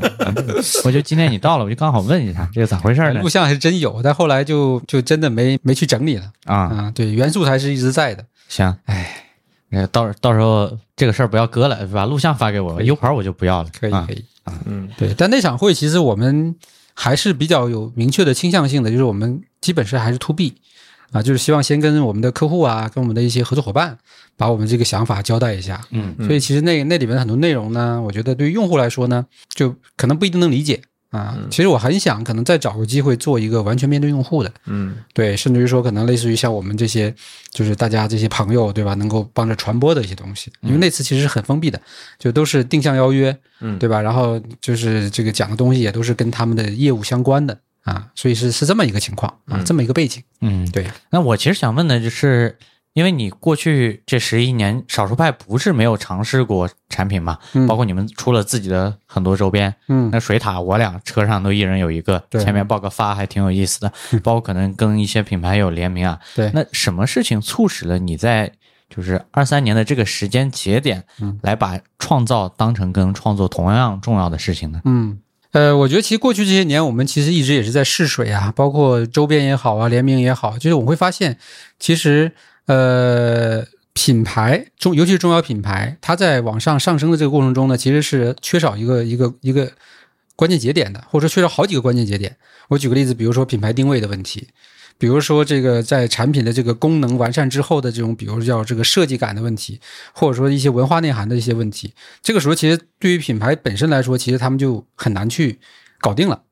S1: <laughs> 我就今天你到了，我就刚好问一下，这个咋回事呢
S3: 录？像还是真有，但后来就就真的没没去整理了
S1: 啊，
S3: 啊。对，元素还是一直在的。
S1: 行，哎，呃，到到时候这个事儿不要搁了，把录像发给我，U 盘我就不要了。啊
S3: 可以可以，
S2: 嗯，
S3: 对。但那场会其实我们还是比较有明确的倾向性的，就是我们基本是还是 to B 啊，就是希望先跟我们的客户啊，跟我们的一些合作伙伴，把我们这个想法交代一下。
S1: 嗯
S3: 所以其实那那里面的很多内容呢，我觉得对于用户来说呢，就可能不一定能理解啊。其实我很想可能再找个机会做一个完全面对用户的，
S2: 嗯。
S3: 对，甚至于说可能类似于像我们这些，就是大家这些朋友，对吧？能够帮着传播的一些东西，因为那次其实是很封闭的，就都是定向邀约，
S2: 嗯。
S3: 对吧？然后就是这个讲的东西也都是跟他们的业务相关的啊，所以是是这么一个情况啊，这么一个背景，
S1: 嗯，
S3: 对，
S1: 那我其实想问的就是，因为你过去这十一年，少数派不是没有尝试过产品嘛，
S3: 嗯
S1: 包括你们出了自己的很多周边，
S3: 嗯
S1: 那水塔我俩车上都一人有一个，
S3: 对
S1: 前面报个发还挺有意思的，包括可能跟一些品牌有联名啊。
S3: 对
S1: 那什么事情促使了你在就是二三年的这个时间节点，
S3: 嗯
S1: 来把创造当成跟创作同样重要的事情呢？
S3: 嗯。呃，我觉得其实过去这些年，我们其实一直也是在试水啊，包括周边也好啊，联名也好，就是我们会发现，其实呃，品牌中，尤其是中小品牌，它在往上上升的这个过程中呢，其实是缺少一个一个一个关键节点的，或者说缺少好几个关键节点。我举个例子，比如说品牌定位的问题，比如说这个在产品的这个功能完善之后的这种，比如叫这个设计感的问题，或者说一些文化内涵的一些问题，这个时候其实对于品牌本身来说，其实他们就很难去搞定了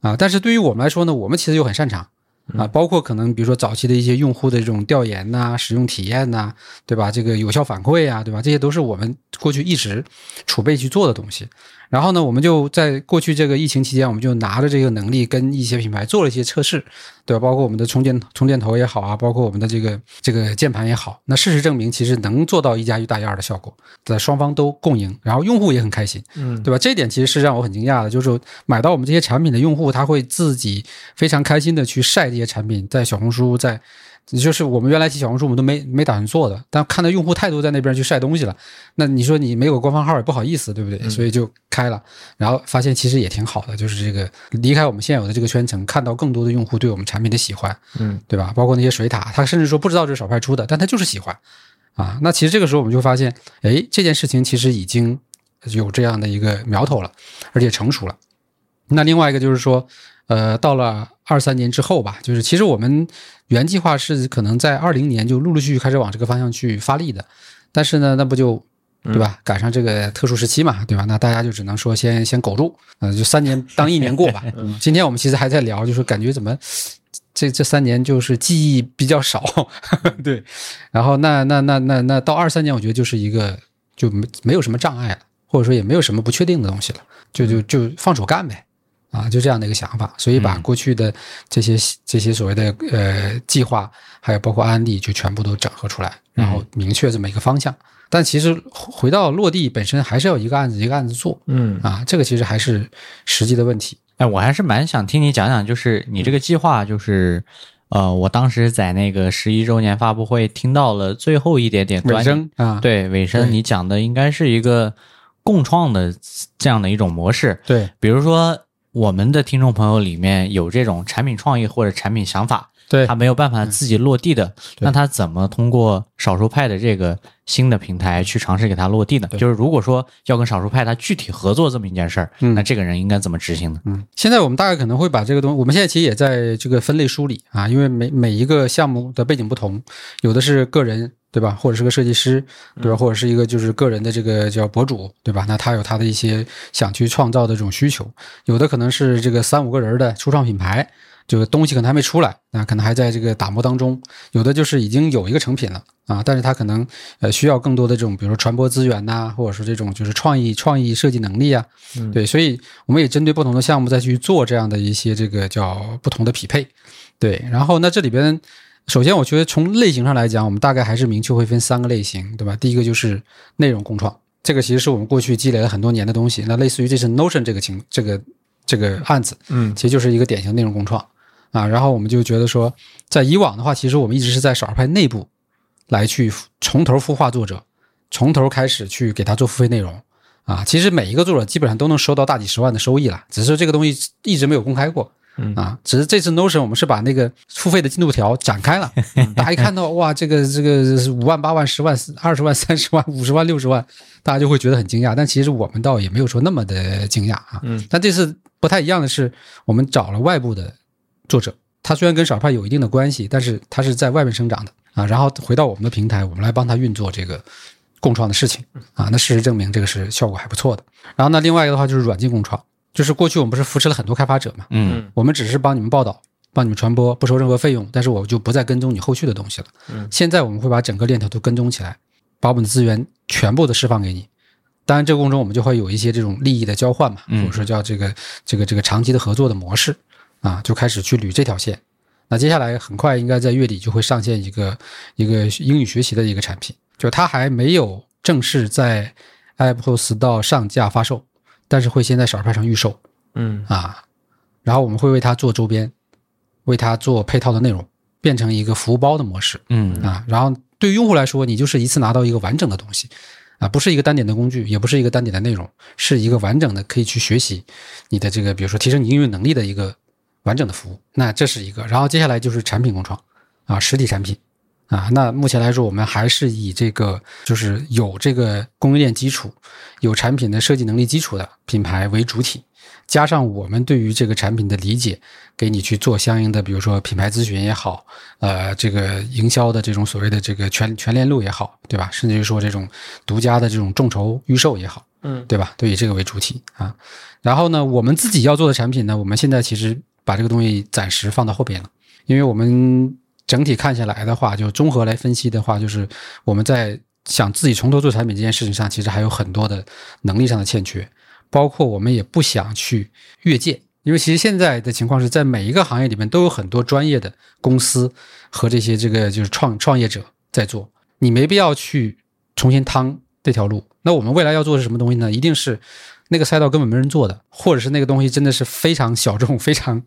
S3: 啊。但是对于我们来说呢，我们其实又很擅长。啊，包括可能比如说早期的一些用户的这种调研呐、使用体验呐、对吧？这个有效反馈啊，对吧？这些都是我们过去一直储备去做的东西。然后呢，我们就在过去这个疫情期间，我们就拿着这个能力跟一些品牌做了一些测试，对吧？包括我们的充电充电头也好啊，包括我们的这个这个键盘也好。那事实证明，其实能做到一加一大于二的效果，在双方都共赢，然后用户也很开心，
S2: 嗯
S3: 对吧？这一点其实是让我很惊讶的，就是买到我们这些产品的用户，他会自己非常开心的去晒这些产品，在小红书，在就是我们原来提小红书，我们都没没打算做的，但看到用户太多在那边去晒东西了，那你说你没有官方号也不好意思，对不对？所以就开了，然后发现其实也挺好的，就是这个离开我们现有的这个圈层，看到更多的用户对我们产品的喜欢，
S2: 嗯，
S3: 对吧？包括那些水塔，他甚至说不知道这是少派出的，但他就是喜欢啊。那其实这个时候我们就发现，哎，这件事情其实已经有这样的一个苗头了，而且成熟了。那另外一个就是说，呃，到了二三年之后吧，就是其实我们原计划是可能在二零年就陆陆续续开始往这个方向去发力的，但是呢，那不就对吧？赶上这个特殊时期嘛，对吧？那大家就只能说先先苟住，呃，就三年当一年过吧。<laughs> 嗯 <laughs> 今天我们其实还在聊，就是感觉怎么这这三年就是记忆比较少，<laughs> 对。然后那那那那那到二三年，我觉得就是一个就没没有什么障碍了，或者说也没有什么不确定的东西了，就就就放手干呗。啊，就这样的一个想法，所以把过去的这些、这些所谓的呃计划，还有包括案例，就全部都整合出来，然后明确这么一个方向。但其实回到落地本身，还是要一个案子一个案子做，
S2: 嗯
S3: 啊，这个其实还是实际的问题。
S1: 哎，我还是蛮想听你讲讲，就是你这个计划，就是呃，我当时在那个十一周年发布会听到了最后一点点
S3: 尾
S1: 端
S3: 声啊，
S1: 对尾声，你讲的应该是一个共创的这样的一种模式，
S3: 对
S1: 比如说。我们的听众朋友里面有这种产品创意或者产品想法，
S3: 对
S1: 他没有办法自己落地的，那他怎么通过少数派的这个新的平台去尝试给他落地呢？就是如果说要跟少数派他具体合作这么一件事儿，
S3: 嗯
S1: 那这个人应该怎么执行呢？
S3: 嗯，现在我们大概可能会把这个东西，我们现在其实也在这个分类梳理啊，因为每每一个项目的背景不同，有的是个人对吧，或者是个设计师对吧，或者是一个就是个人的这个叫博主对吧？那他有他的一些想去创造的这种需求，有的可能是这个三五个人的初创品牌。这个东西可能还没出来，那可能还在这个打磨当中。有的就是已经有一个成品了啊，但是它可能呃需要更多的这种，比如说传播资源呐、或者说这种就是创意创意设计能力啊。对，所以我们也针对不同的项目再去做这样的一些这个叫不同的匹配。对，然后那这里边，首先我觉得从类型上来讲，我们大概还是明确会分三个类型，对吧？第一个就是内容共创，这个其实是我们过去积累了很多年的东西。那类似于这次 Notion 这个情这个这个案子，
S2: 嗯
S3: 其实就是一个典型内容共创啊。然后我们就觉得说，在以往的话，其实我们一直是在少儿派内部来去从头孵化作者，从头开始去给他做付费内容啊。其实每一个作者基本上都能收到大几十万的收益了，只是这个东西一直没有公开过。
S2: 嗯
S3: 啊，只是这次 Notion 我们是把那个付费的进度条展开了，<laughs> 大家一看到哇，这个这个五万、八万、十万、二十万、三十万、五十万、六十万，大家就会觉得很惊讶。但其实我们倒也没有说那么的惊讶啊。
S2: 嗯，
S3: 但这次不太一样的是，我们找了外部的作者，他虽然跟少派有一定的关系，但是他是在外面生长的啊。然后回到我们的平台，我们来帮他运作这个共创的事情啊。那事实证明，这个是效果还不错的。然后呢，另外一个的话就是软件共创，就是过去我们不是扶持了很多开发者嘛，
S1: 嗯
S3: 我们只是帮你们报道，帮你们传播，不收任何费用，但是我就不再跟踪你后续的东西了。
S2: 嗯，
S3: 现在我们会把整个链条都跟踪起来，把我们的资源全部都释放给你。当然，这个过程中我们就会有一些这种利益的交换嘛，
S1: 嗯
S3: 或者说叫这个这个这个长期的合作的模式啊，就开始去捋这条线。那接下来很快应该在月底就会上线一个一个英语学习的一个产品，就它还没有正式在 Apple Store 上架发售，但是会先在少儿派上预售。
S2: 嗯
S3: 啊，然后我们会为它做周边，为它做配套的内容，变成一个服务包的模式
S1: 嗯
S3: 啊。然后对于用户来说，你就是一次拿到一个完整的东西啊，不是一个单点的工具，也不是一个单点的内容，是一个完整的可以去学习你的这个，比如说提升你英语能力的一个完整的服务。那这是一个，然后接下来就是产品共创啊，实体产品。啊，那目前来说，我们还是以这个就是有这个供应链基础、有产品的设计能力基础的品牌为主体，加上我们对于这个产品的理解，给你去做相应的，比如说品牌咨询也好，呃，这个营销的这种所谓的这个全全链路也好，对吧？甚至于说这种独家的这种众筹预售也好，
S2: 嗯
S3: 对吧？都以这个为主体啊。然后呢，我们自己要做的产品呢，我们现在其实把这个东西暂时放到后边了，因为我们整体看下来的话，就综合来分析的话，就是我们在想自己从头做产品这件事情上，其实还有很多的能力上的欠缺，包括我们也不想去越界，因为其实现在的情况是在每一个行业里面都有很多专业的公司和这些这个就是创创业者在做，你没必要去重新趟这条路。那我们未来要做的是什么东西呢？一定是那个赛道根本没人做的，或者是那个东西真的是非常小众、<laughs> 非常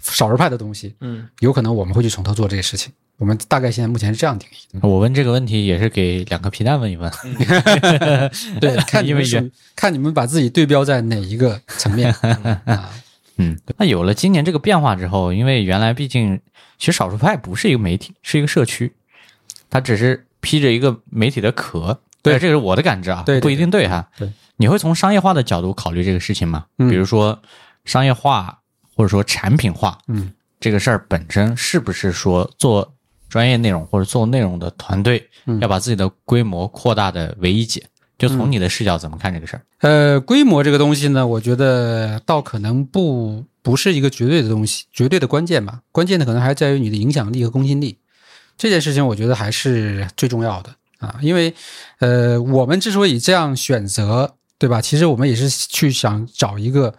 S3: 少数派的东西，
S2: 嗯，
S3: 有可能我们会去从头做这些事情。我们大概现在目前是这样定义的。
S1: 我问这个问题也是给两个皮蛋问一问，
S3: 对，<laughs> 看你
S1: 因为
S3: 们属看你们把自己对标在哪一个层面 <laughs> 啊？
S1: 嗯，那有了今年这个变化之后，因为原来毕竟其实少数派不是一个媒体，是一个社区，它只是披着一个媒体的壳。
S3: 对
S1: 这个是我的感知啊，
S3: 对对
S1: 不一定对哈。
S3: 对，
S1: 你会从商业化的角度考虑这个事情吗？
S3: 嗯
S1: 比如说商业化或者说产品化，
S3: 嗯，
S1: 这个事儿本身是不是说做专业内容或者做内容的团队
S3: 嗯
S1: 要把自己的规模扩大的唯一解？就从你的视角怎么看这个事儿？
S3: 呃，规模这个东西呢，我觉得倒可能不不是一个绝对的东西，绝对的关键吧。关键的可能还在于你的影响力和公信力。这件事情，我觉得还是最重要的啊。因为呃，我们之所以这样选择，对吧？其实我们也是去想找一个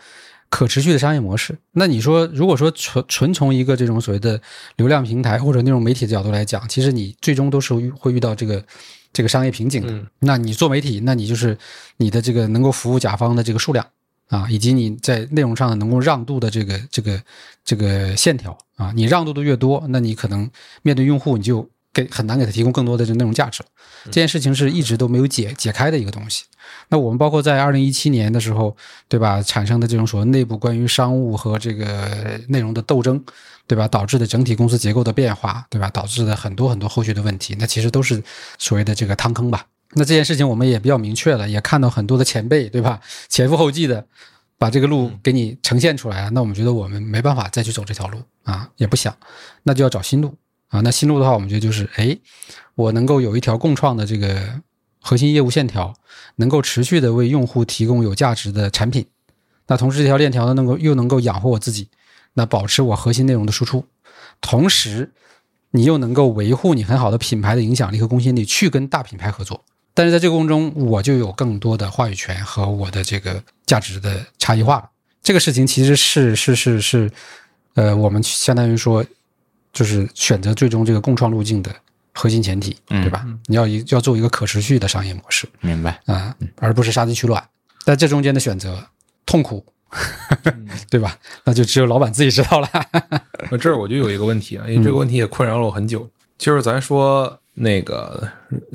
S3: 可持续的商业模式。那你说，如果说纯纯从一个这种所谓的流量平台或者那种媒体的角度来讲，其实你最终都是会遇到这个这个商业瓶颈的。
S2: 嗯
S3: 那你做媒体，那你就是你的这个能够服务甲方的这个数量啊，以及你在内容上能够让渡的这个这个这个线条啊，你让渡的越多，那你可能面对用户你就给很难给他提供更多的这内容价值了。这件事情是一直都没有解解开的一个东西。那我们包括在二零一七年的时候，对吧，产生的这种所谓内部关于商务和这个内容的斗争，对吧，导致的整体公司结构的变化，对吧，导致的很多很多后续的问题，那其实都是所谓的这个汤坑吧。那这件事情我们也比较明确了，也看到很多的前辈，对吧，前赴后继的把这个路给你呈现出来了。那我们觉得我们没办法再去走这条路啊，也不想，那就要找新路啊。那新路的话，我们觉得就是，哎，我能够有一条共创的这个核心业务线条，能够持续的为用户提供有价值的产品。那同时这条链条呢，能够又能够养活我自己，那保持我核心内容的输出，同时你又能够维护你很好的品牌的影响力和公信力，去跟大品牌合作。但是在这个过程中，我就有更多的话语权和我的这个价值的差异化。这个事情其实是是是是，呃，我们相当于说，就是选择最终这个共创路径的核心前提，
S1: 嗯
S3: 对吧？你要一要做一个可持续的商业模式
S1: 明白？
S3: 啊、而不是杀鸡取卵。但这中间的选择痛苦，<laughs> 对吧？那就只有老板自己知道了。
S2: 那这儿我就有一个问题啊，因为这个问题也困扰了我很久。就是咱说那个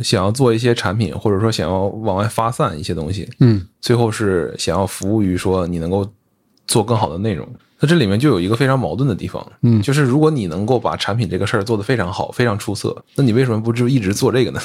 S2: 想要做一些产品，或者说想要往外发散一些东西，
S3: 嗯
S2: 最后是想要服务于说你能够做更好的内容。那这里面就有一个非常矛盾的地方，
S3: 嗯
S2: 就是如果你能够把产品这个事儿做得非常好、非常出色，那你为什么不就一直做这个呢？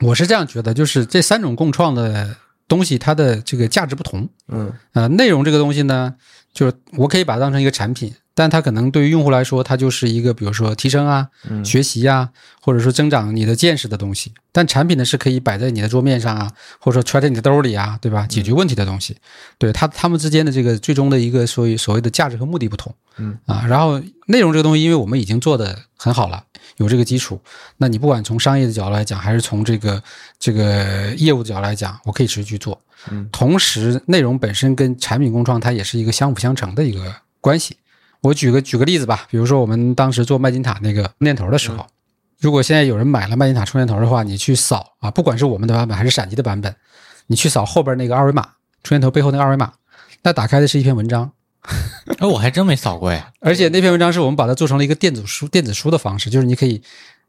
S3: 我是这样觉得，就是这三种共创的东西，它的这个价值不同。
S2: 嗯
S3: 呃，内容这个东西呢，就是我可以把它当成一个产品，但它可能对于用户来说，它就是一个比如说提升啊、学习啊，或者说增长你的见识的东西。但产品呢是可以摆在你的桌面上啊，或者说揣在你的兜里啊，对吧？解决问题的东西。对它它们之间的这个最终的一个所以所谓的价值和目的不同。
S2: 嗯
S3: 啊，然后内容这个东西，因为我们已经做的很好了，有这个基础，那你不管从商业的角度来讲，还是从这个这个业务的角度来讲，我可以持续去做。
S2: 嗯，
S3: 同时内容本身跟产品共创它也是一个相辅相成的一个关系。我举个举个例子吧，比如说我们当时做麦金塔那个充电头的时候，如果现在有人买了麦金塔充电头的话，你去扫啊，不管是我们的版本还是闪击的版本，你去扫后边那个二维码，充电头背后那个二维码，那打开的是一篇文章，<laughs>
S1: 哎，我还真没扫过呀。
S3: 而且那篇文章是我们把它做成了一个电子书、电子书的方式，就是你可以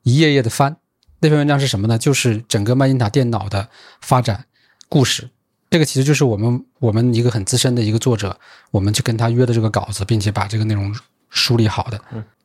S3: 一页页的翻。那篇文章是什么呢？就是整个麦金塔电脑的发展故事。这个其实就是我们我们一个很资深的一个作者，我们去跟他约的这个稿子，并且把这个内容梳理好的。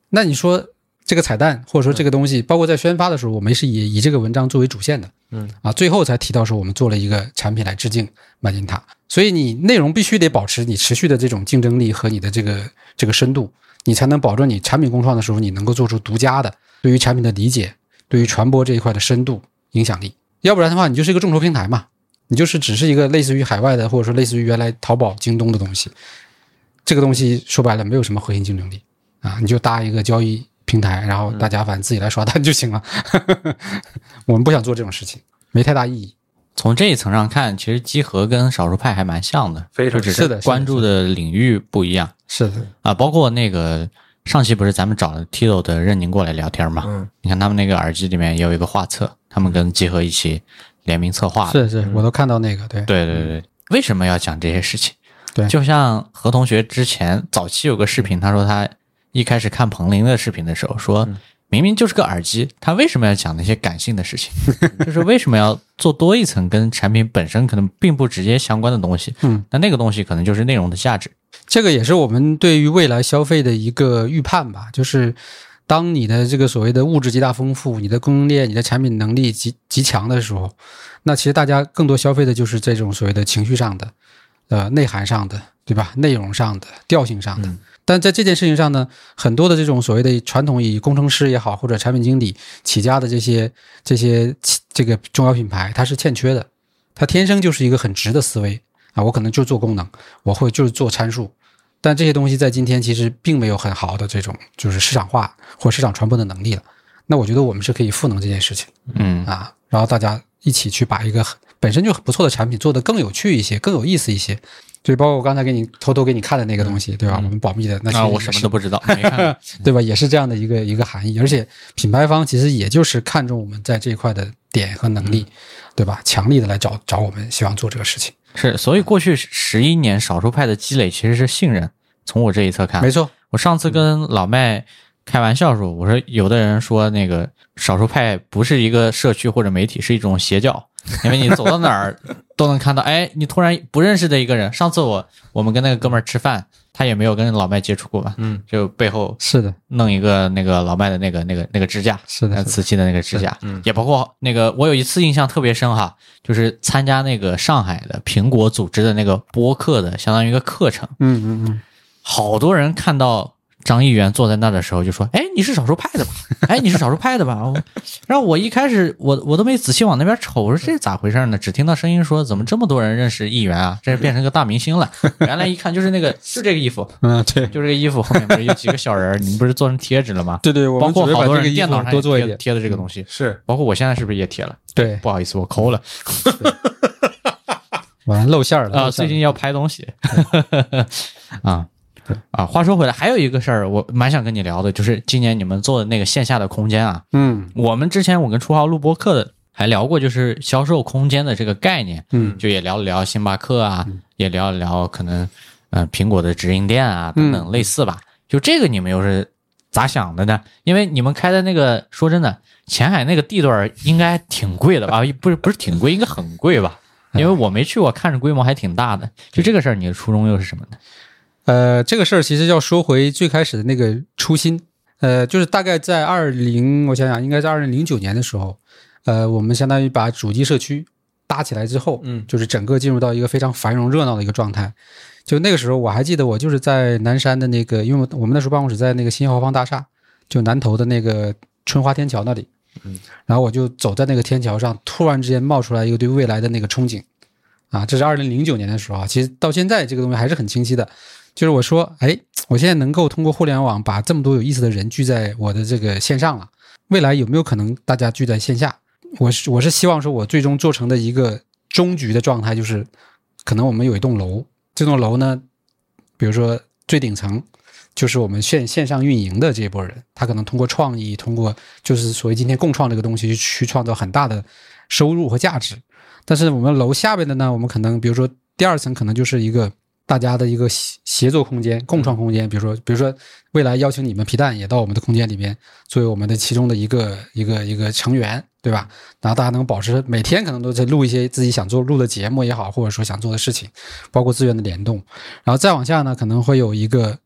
S3: 那你说这个彩蛋或者说这个东西，包括在宣发的时候，我们是以以这个文章作为主线的。
S2: 嗯
S3: 啊，最后才提到说我们做了一个产品来致敬麦金塔，所以你内容必须得保持你持续的这种竞争力和你的这个这个深度，你才能保证你产品共创的时候，你能够做出独家的对于产品的理解，对于传播这一块的深度影响力。要不然的话，你就是一个众筹平台嘛，你就是只是一个类似于海外的，或者说类似于原来淘宝、京东的东西。这个东西说白了没有什么核心竞争力啊，你就搭一个交易平台，然后大家反正自己来刷单就行了。<laughs> 我们不想做这种事情，没太大意义。
S1: 从这一层上看，其实集合跟少数派还蛮像的，
S2: 非常
S3: 是的是的
S1: 关注的领域不一样
S3: 是的，
S1: 啊。包括那个上期不是咱们找了 Tito 的任宁过来聊天嘛？
S2: 嗯，
S1: 你看他们那个耳机里面也有一个画册，他们跟集合一起联名策划的。
S3: 是是，我都看到那个，对，
S1: 对对对，为什么要讲这些事情？
S3: 对
S1: 就像何同学之前早期有个视频，他说他一开始看彭林的视频的时候，说明明就是个耳机，他为什么要讲那些感性的事情？<laughs> 就是为什么要做多一层跟产品本身可能并不直接相关的东西？
S3: 嗯，
S1: 那那个东西可能就是内容的价值。
S3: 这个也是我们对于未来消费的一个预判吧，就是当你的这个所谓的物质极大丰富，你的供应链、你的产品能力极极强的时候，那其实大家更多消费的就是这种所谓的情绪上的、呃内涵上的，对吧？内容上的、调性上的。但在这件事情上呢，很多的这种所谓的传统以工程师也好，或者产品经理起家的这些这些这个中小品牌，它是欠缺的。它天生就是一个很直的思维啊，我可能就做功能，我会就是做参数，但这些东西在今天其实并没有很好的这种就是市场化或市场传播的能力了。那我觉得我们是可以赋能这件事情
S1: 嗯
S3: 啊，然后大家一起去把一个本身就很不错的产品做得更有趣一些、更有意思一些。就包括我刚才给你偷偷给你看的那个东西，对吧？我们保密的，那其实
S1: 啊，我什么都不知道，没看。<laughs>
S3: 对吧？也是这样的一个一个含义，而且品牌方其实也就是看重我们在这一块的点和能力，对吧？强力的来找找我们，希望做这个事情。
S1: 是，所以过去十一年少数派的积累其实是信任。从我这一侧看，
S3: 没错，
S1: 我上次跟老麦开玩笑说，我说有的人说那个少数派不是一个社区或者媒体，是一种邪教，因为你走到哪儿都能看到，哎，你突然不认识的一个人。上次我我们跟那个哥们儿吃饭，他也没有跟老麦接触过吧，
S2: 嗯，
S1: 就背后
S3: 是的，
S1: 弄一个那个老麦的那个那个那个支架，
S3: 是的，
S1: 瓷器的那个支架，
S2: 嗯。
S1: 也包括那个我有一次印象特别深哈，就是参加那个上海的苹果组织的那个播客的相当于一个课程，
S3: 嗯嗯嗯，
S1: 好多人看到张议员坐在那的时候就说：“哎，你是少数派的吧？<laughs> 哎，你是少数派的吧？”然后我一开始我我都没仔细往那边瞅，我说这咋回事呢？只听到声音说怎么这么多人认识议员啊？这变成个大明星了。<laughs> 原来一看就是那个就这个衣服，
S3: 嗯，对
S1: 就这个衣服后面不是有几个小人？你们不是做成贴纸了吗？
S3: 对对，我
S1: 包括好多人电脑上
S3: 多做一点，
S1: 贴贴的这个东西，
S2: 是
S1: 包括我现在是不是也贴了？
S3: 对，
S1: 不好意思，我抠了 <laughs>
S3: 完了露馅儿了
S1: 啊，最近要拍东西啊。啊，话说回来，还有一个事儿，我蛮想跟你聊的，就是今年你们做的那个线下的空间啊。
S3: 嗯
S1: 我们之前我跟初号录播课的还聊过，就是销售空间的这个概念，
S3: 嗯
S1: 就也聊了聊星巴克啊，也聊了聊可能呃苹果的直营店啊等等类似吧。就这个你们又是咋想的呢？因为你们开的那个，说真的，前海那个地段儿应该挺贵的吧？不是不是挺贵，应该很贵吧？因为我没去过，看着规模还挺大的。就这个事儿，你的初衷又是什么呢？
S3: 呃，这个事儿其实要说回最开始的那个初心，呃，就是大概在二零，我想想，应该在二零零九年的时候，呃，我们相当于把主机社区搭起来之后，
S2: 嗯。
S3: 就是整个进入到一个非常繁荣热闹的一个状态。就那个时候，我还记得我就是在南山的那个，因为我们那时候办公室在那个新豪方大厦，就南头的那个春花天桥那里，
S2: 嗯，
S3: 然后我就走在那个天桥上，突然之间冒出来一个对未来的那个憧憬，啊，这是二零零九年的时候啊，其实到现在这个东西还是很清晰的。就是我说，哎，我现在能够通过互联网把这么多有意思的人聚在我的这个线上了，未来有没有可能大家聚在线下？我是我是希望说，我最终做成的一个终局的状态，就是可能我们有一栋楼，这栋楼呢，比如说最顶层就是我们线线上运营的这一波人，他可能通过创意，通过就是所谓今天共创这个东西，去创造很大的收入和价值。但是我们楼下边的呢，我们可能比如说第二层可能就是一个大家的一个协协作空间、共创空间，比如说，比如说未来邀请你们皮蛋也到我们的空间里边，作为我们的其中的一个一个一个成员，对吧？然后大家能保持每天可能都在录一些自己想做录的节目也好，或者说想做的事情，包括资源的联动。然后再往下呢，可能会有一个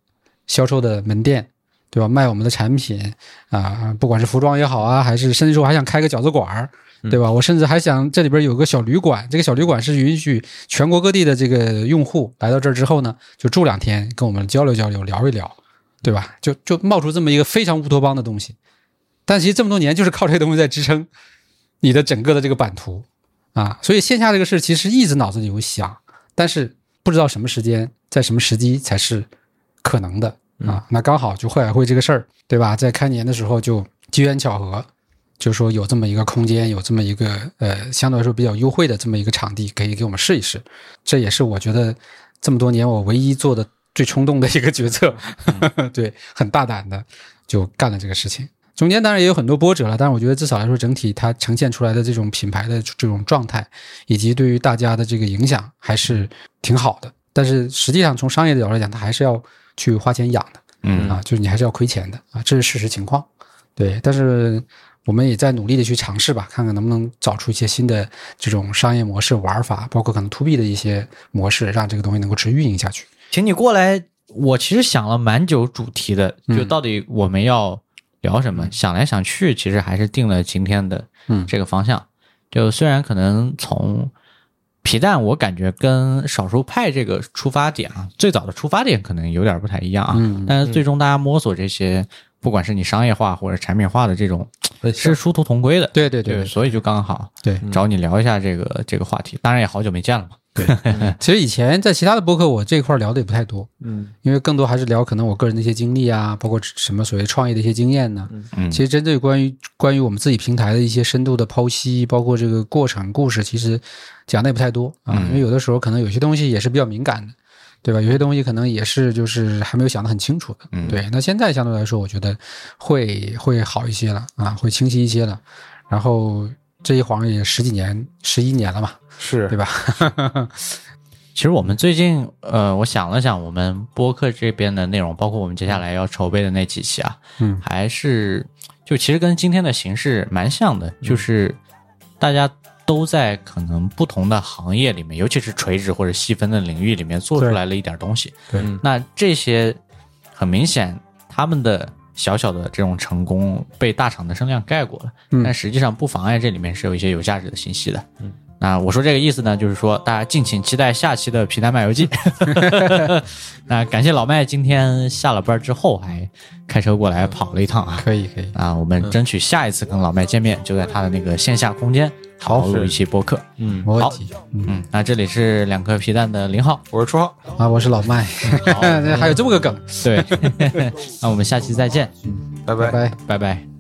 S3: 销售的门店，对吧？卖我们的产品啊、不管是服装也好啊，还是甚至说还想开个饺子馆儿。对吧？我甚至还想这里边有个小旅馆，这个小旅馆是允许全国各地的这个用户来到这儿之后呢，就住两天，跟我们交流交流，聊一聊，对吧？就就冒出这么一个非常乌托邦的东西。但其实这么多年就是靠这个东西在支撑你的整个的这个版图啊，所以线下这个事其实一直脑子里有想，但是不知道什么时间，在什么时机才是可能的啊。那刚好就会海会这个事儿，对吧？在开年的时候就机缘巧合。就是说有这么一个空间，有这么一个呃相对来说比较优惠的这么一个场地，可以给我们试一试。这也是我觉得这么多年我唯一做的最冲动的一个决策，<laughs> 对，很大胆的就干了这个事情。中间当然也有很多波折了，但是我觉得至少来说，整体它呈现出来的这种品牌的这种状态，以及对于大家的这个影响，还是挺好的。但是实际上从商业的角度来讲，它还是要去花钱养的，
S1: 嗯
S3: 啊，就是你还是要亏钱的啊，这是事实情况。对，但是我们也在努力的去尝试吧，看看能不能找出一些新的这种商业模式玩法，包括可能 to B 的一些模式，让这个东西能够持续运营下去。
S1: 请你过来。我其实想了蛮久主题的，就到底我们要聊什么？想来想去，其实还是定了今天的
S3: 嗯
S1: 这个方向。就虽然可能从皮蛋，我感觉跟少数派这个出发点啊，最早的出发点可能有点不太一样啊，
S3: 嗯
S1: 但是最终大家摸索这些，不管是你商业化或者产品化的这种，是殊途同归的。
S3: 对对对对
S1: 所以就刚好
S3: 对。
S1: 找你聊一下这个这个话题。当然也好久没见了嘛。
S3: 对 <laughs> 其实以前在其他的播客，我这块聊的也不太多，
S2: 嗯，
S3: 因为更多还是聊可能我个人的一些经历啊，包括什么所谓创业的一些经验呢。
S1: 嗯
S3: 其实针对关于关于我们自己平台的一些深度的剖析，包括这个过程故事，其实讲的也不太多啊，
S1: 嗯
S3: 因为有的时候可能有些东西也是比较敏感的。对吧？有些东西可能也是就是还没有想得很清楚的。
S1: 嗯
S3: 对，那现在相对来说，我觉得会会好一些了啊，会清晰一些了。然后这一晃也十几年、十一年了嘛，
S2: 是
S3: 对吧？<laughs>
S1: 其实我们最近，呃，我想了想，我们播客这边的内容，包括我们接下来要筹备的那几期啊，
S3: 嗯
S1: 还是就其实跟今天的形式蛮像的，就是大家都在可能不同的行业里面，尤其是垂直或者细分的领域里面做出来了一点东西。
S3: 对
S2: 嗯
S1: 那这些很明显，他们的小小的这种成功被大厂的声量盖过了，
S3: 嗯
S1: 但实际上不妨碍这里面是有一些有价值的信息的。嗯。那我说这个意思呢，就是说大家敬请期待下期的皮蛋漫游记。<laughs> <laughs> 那感谢老麦今天下了班之后还开车过来跑了一趟啊。
S3: 可以可以，
S1: 啊，我们争取下一次跟老麦见面，就在他的那个线下空间，好好录一期播客。
S2: 嗯，
S3: 没问题。
S1: 嗯，那这里是两颗皮蛋的零号，
S2: 我是初号，
S3: 啊，我是老麦，<laughs> 还有这么个梗，
S1: 对，<laughs> 那我们下期再见，
S2: 拜。
S3: 拜拜。
S1: 拜拜。「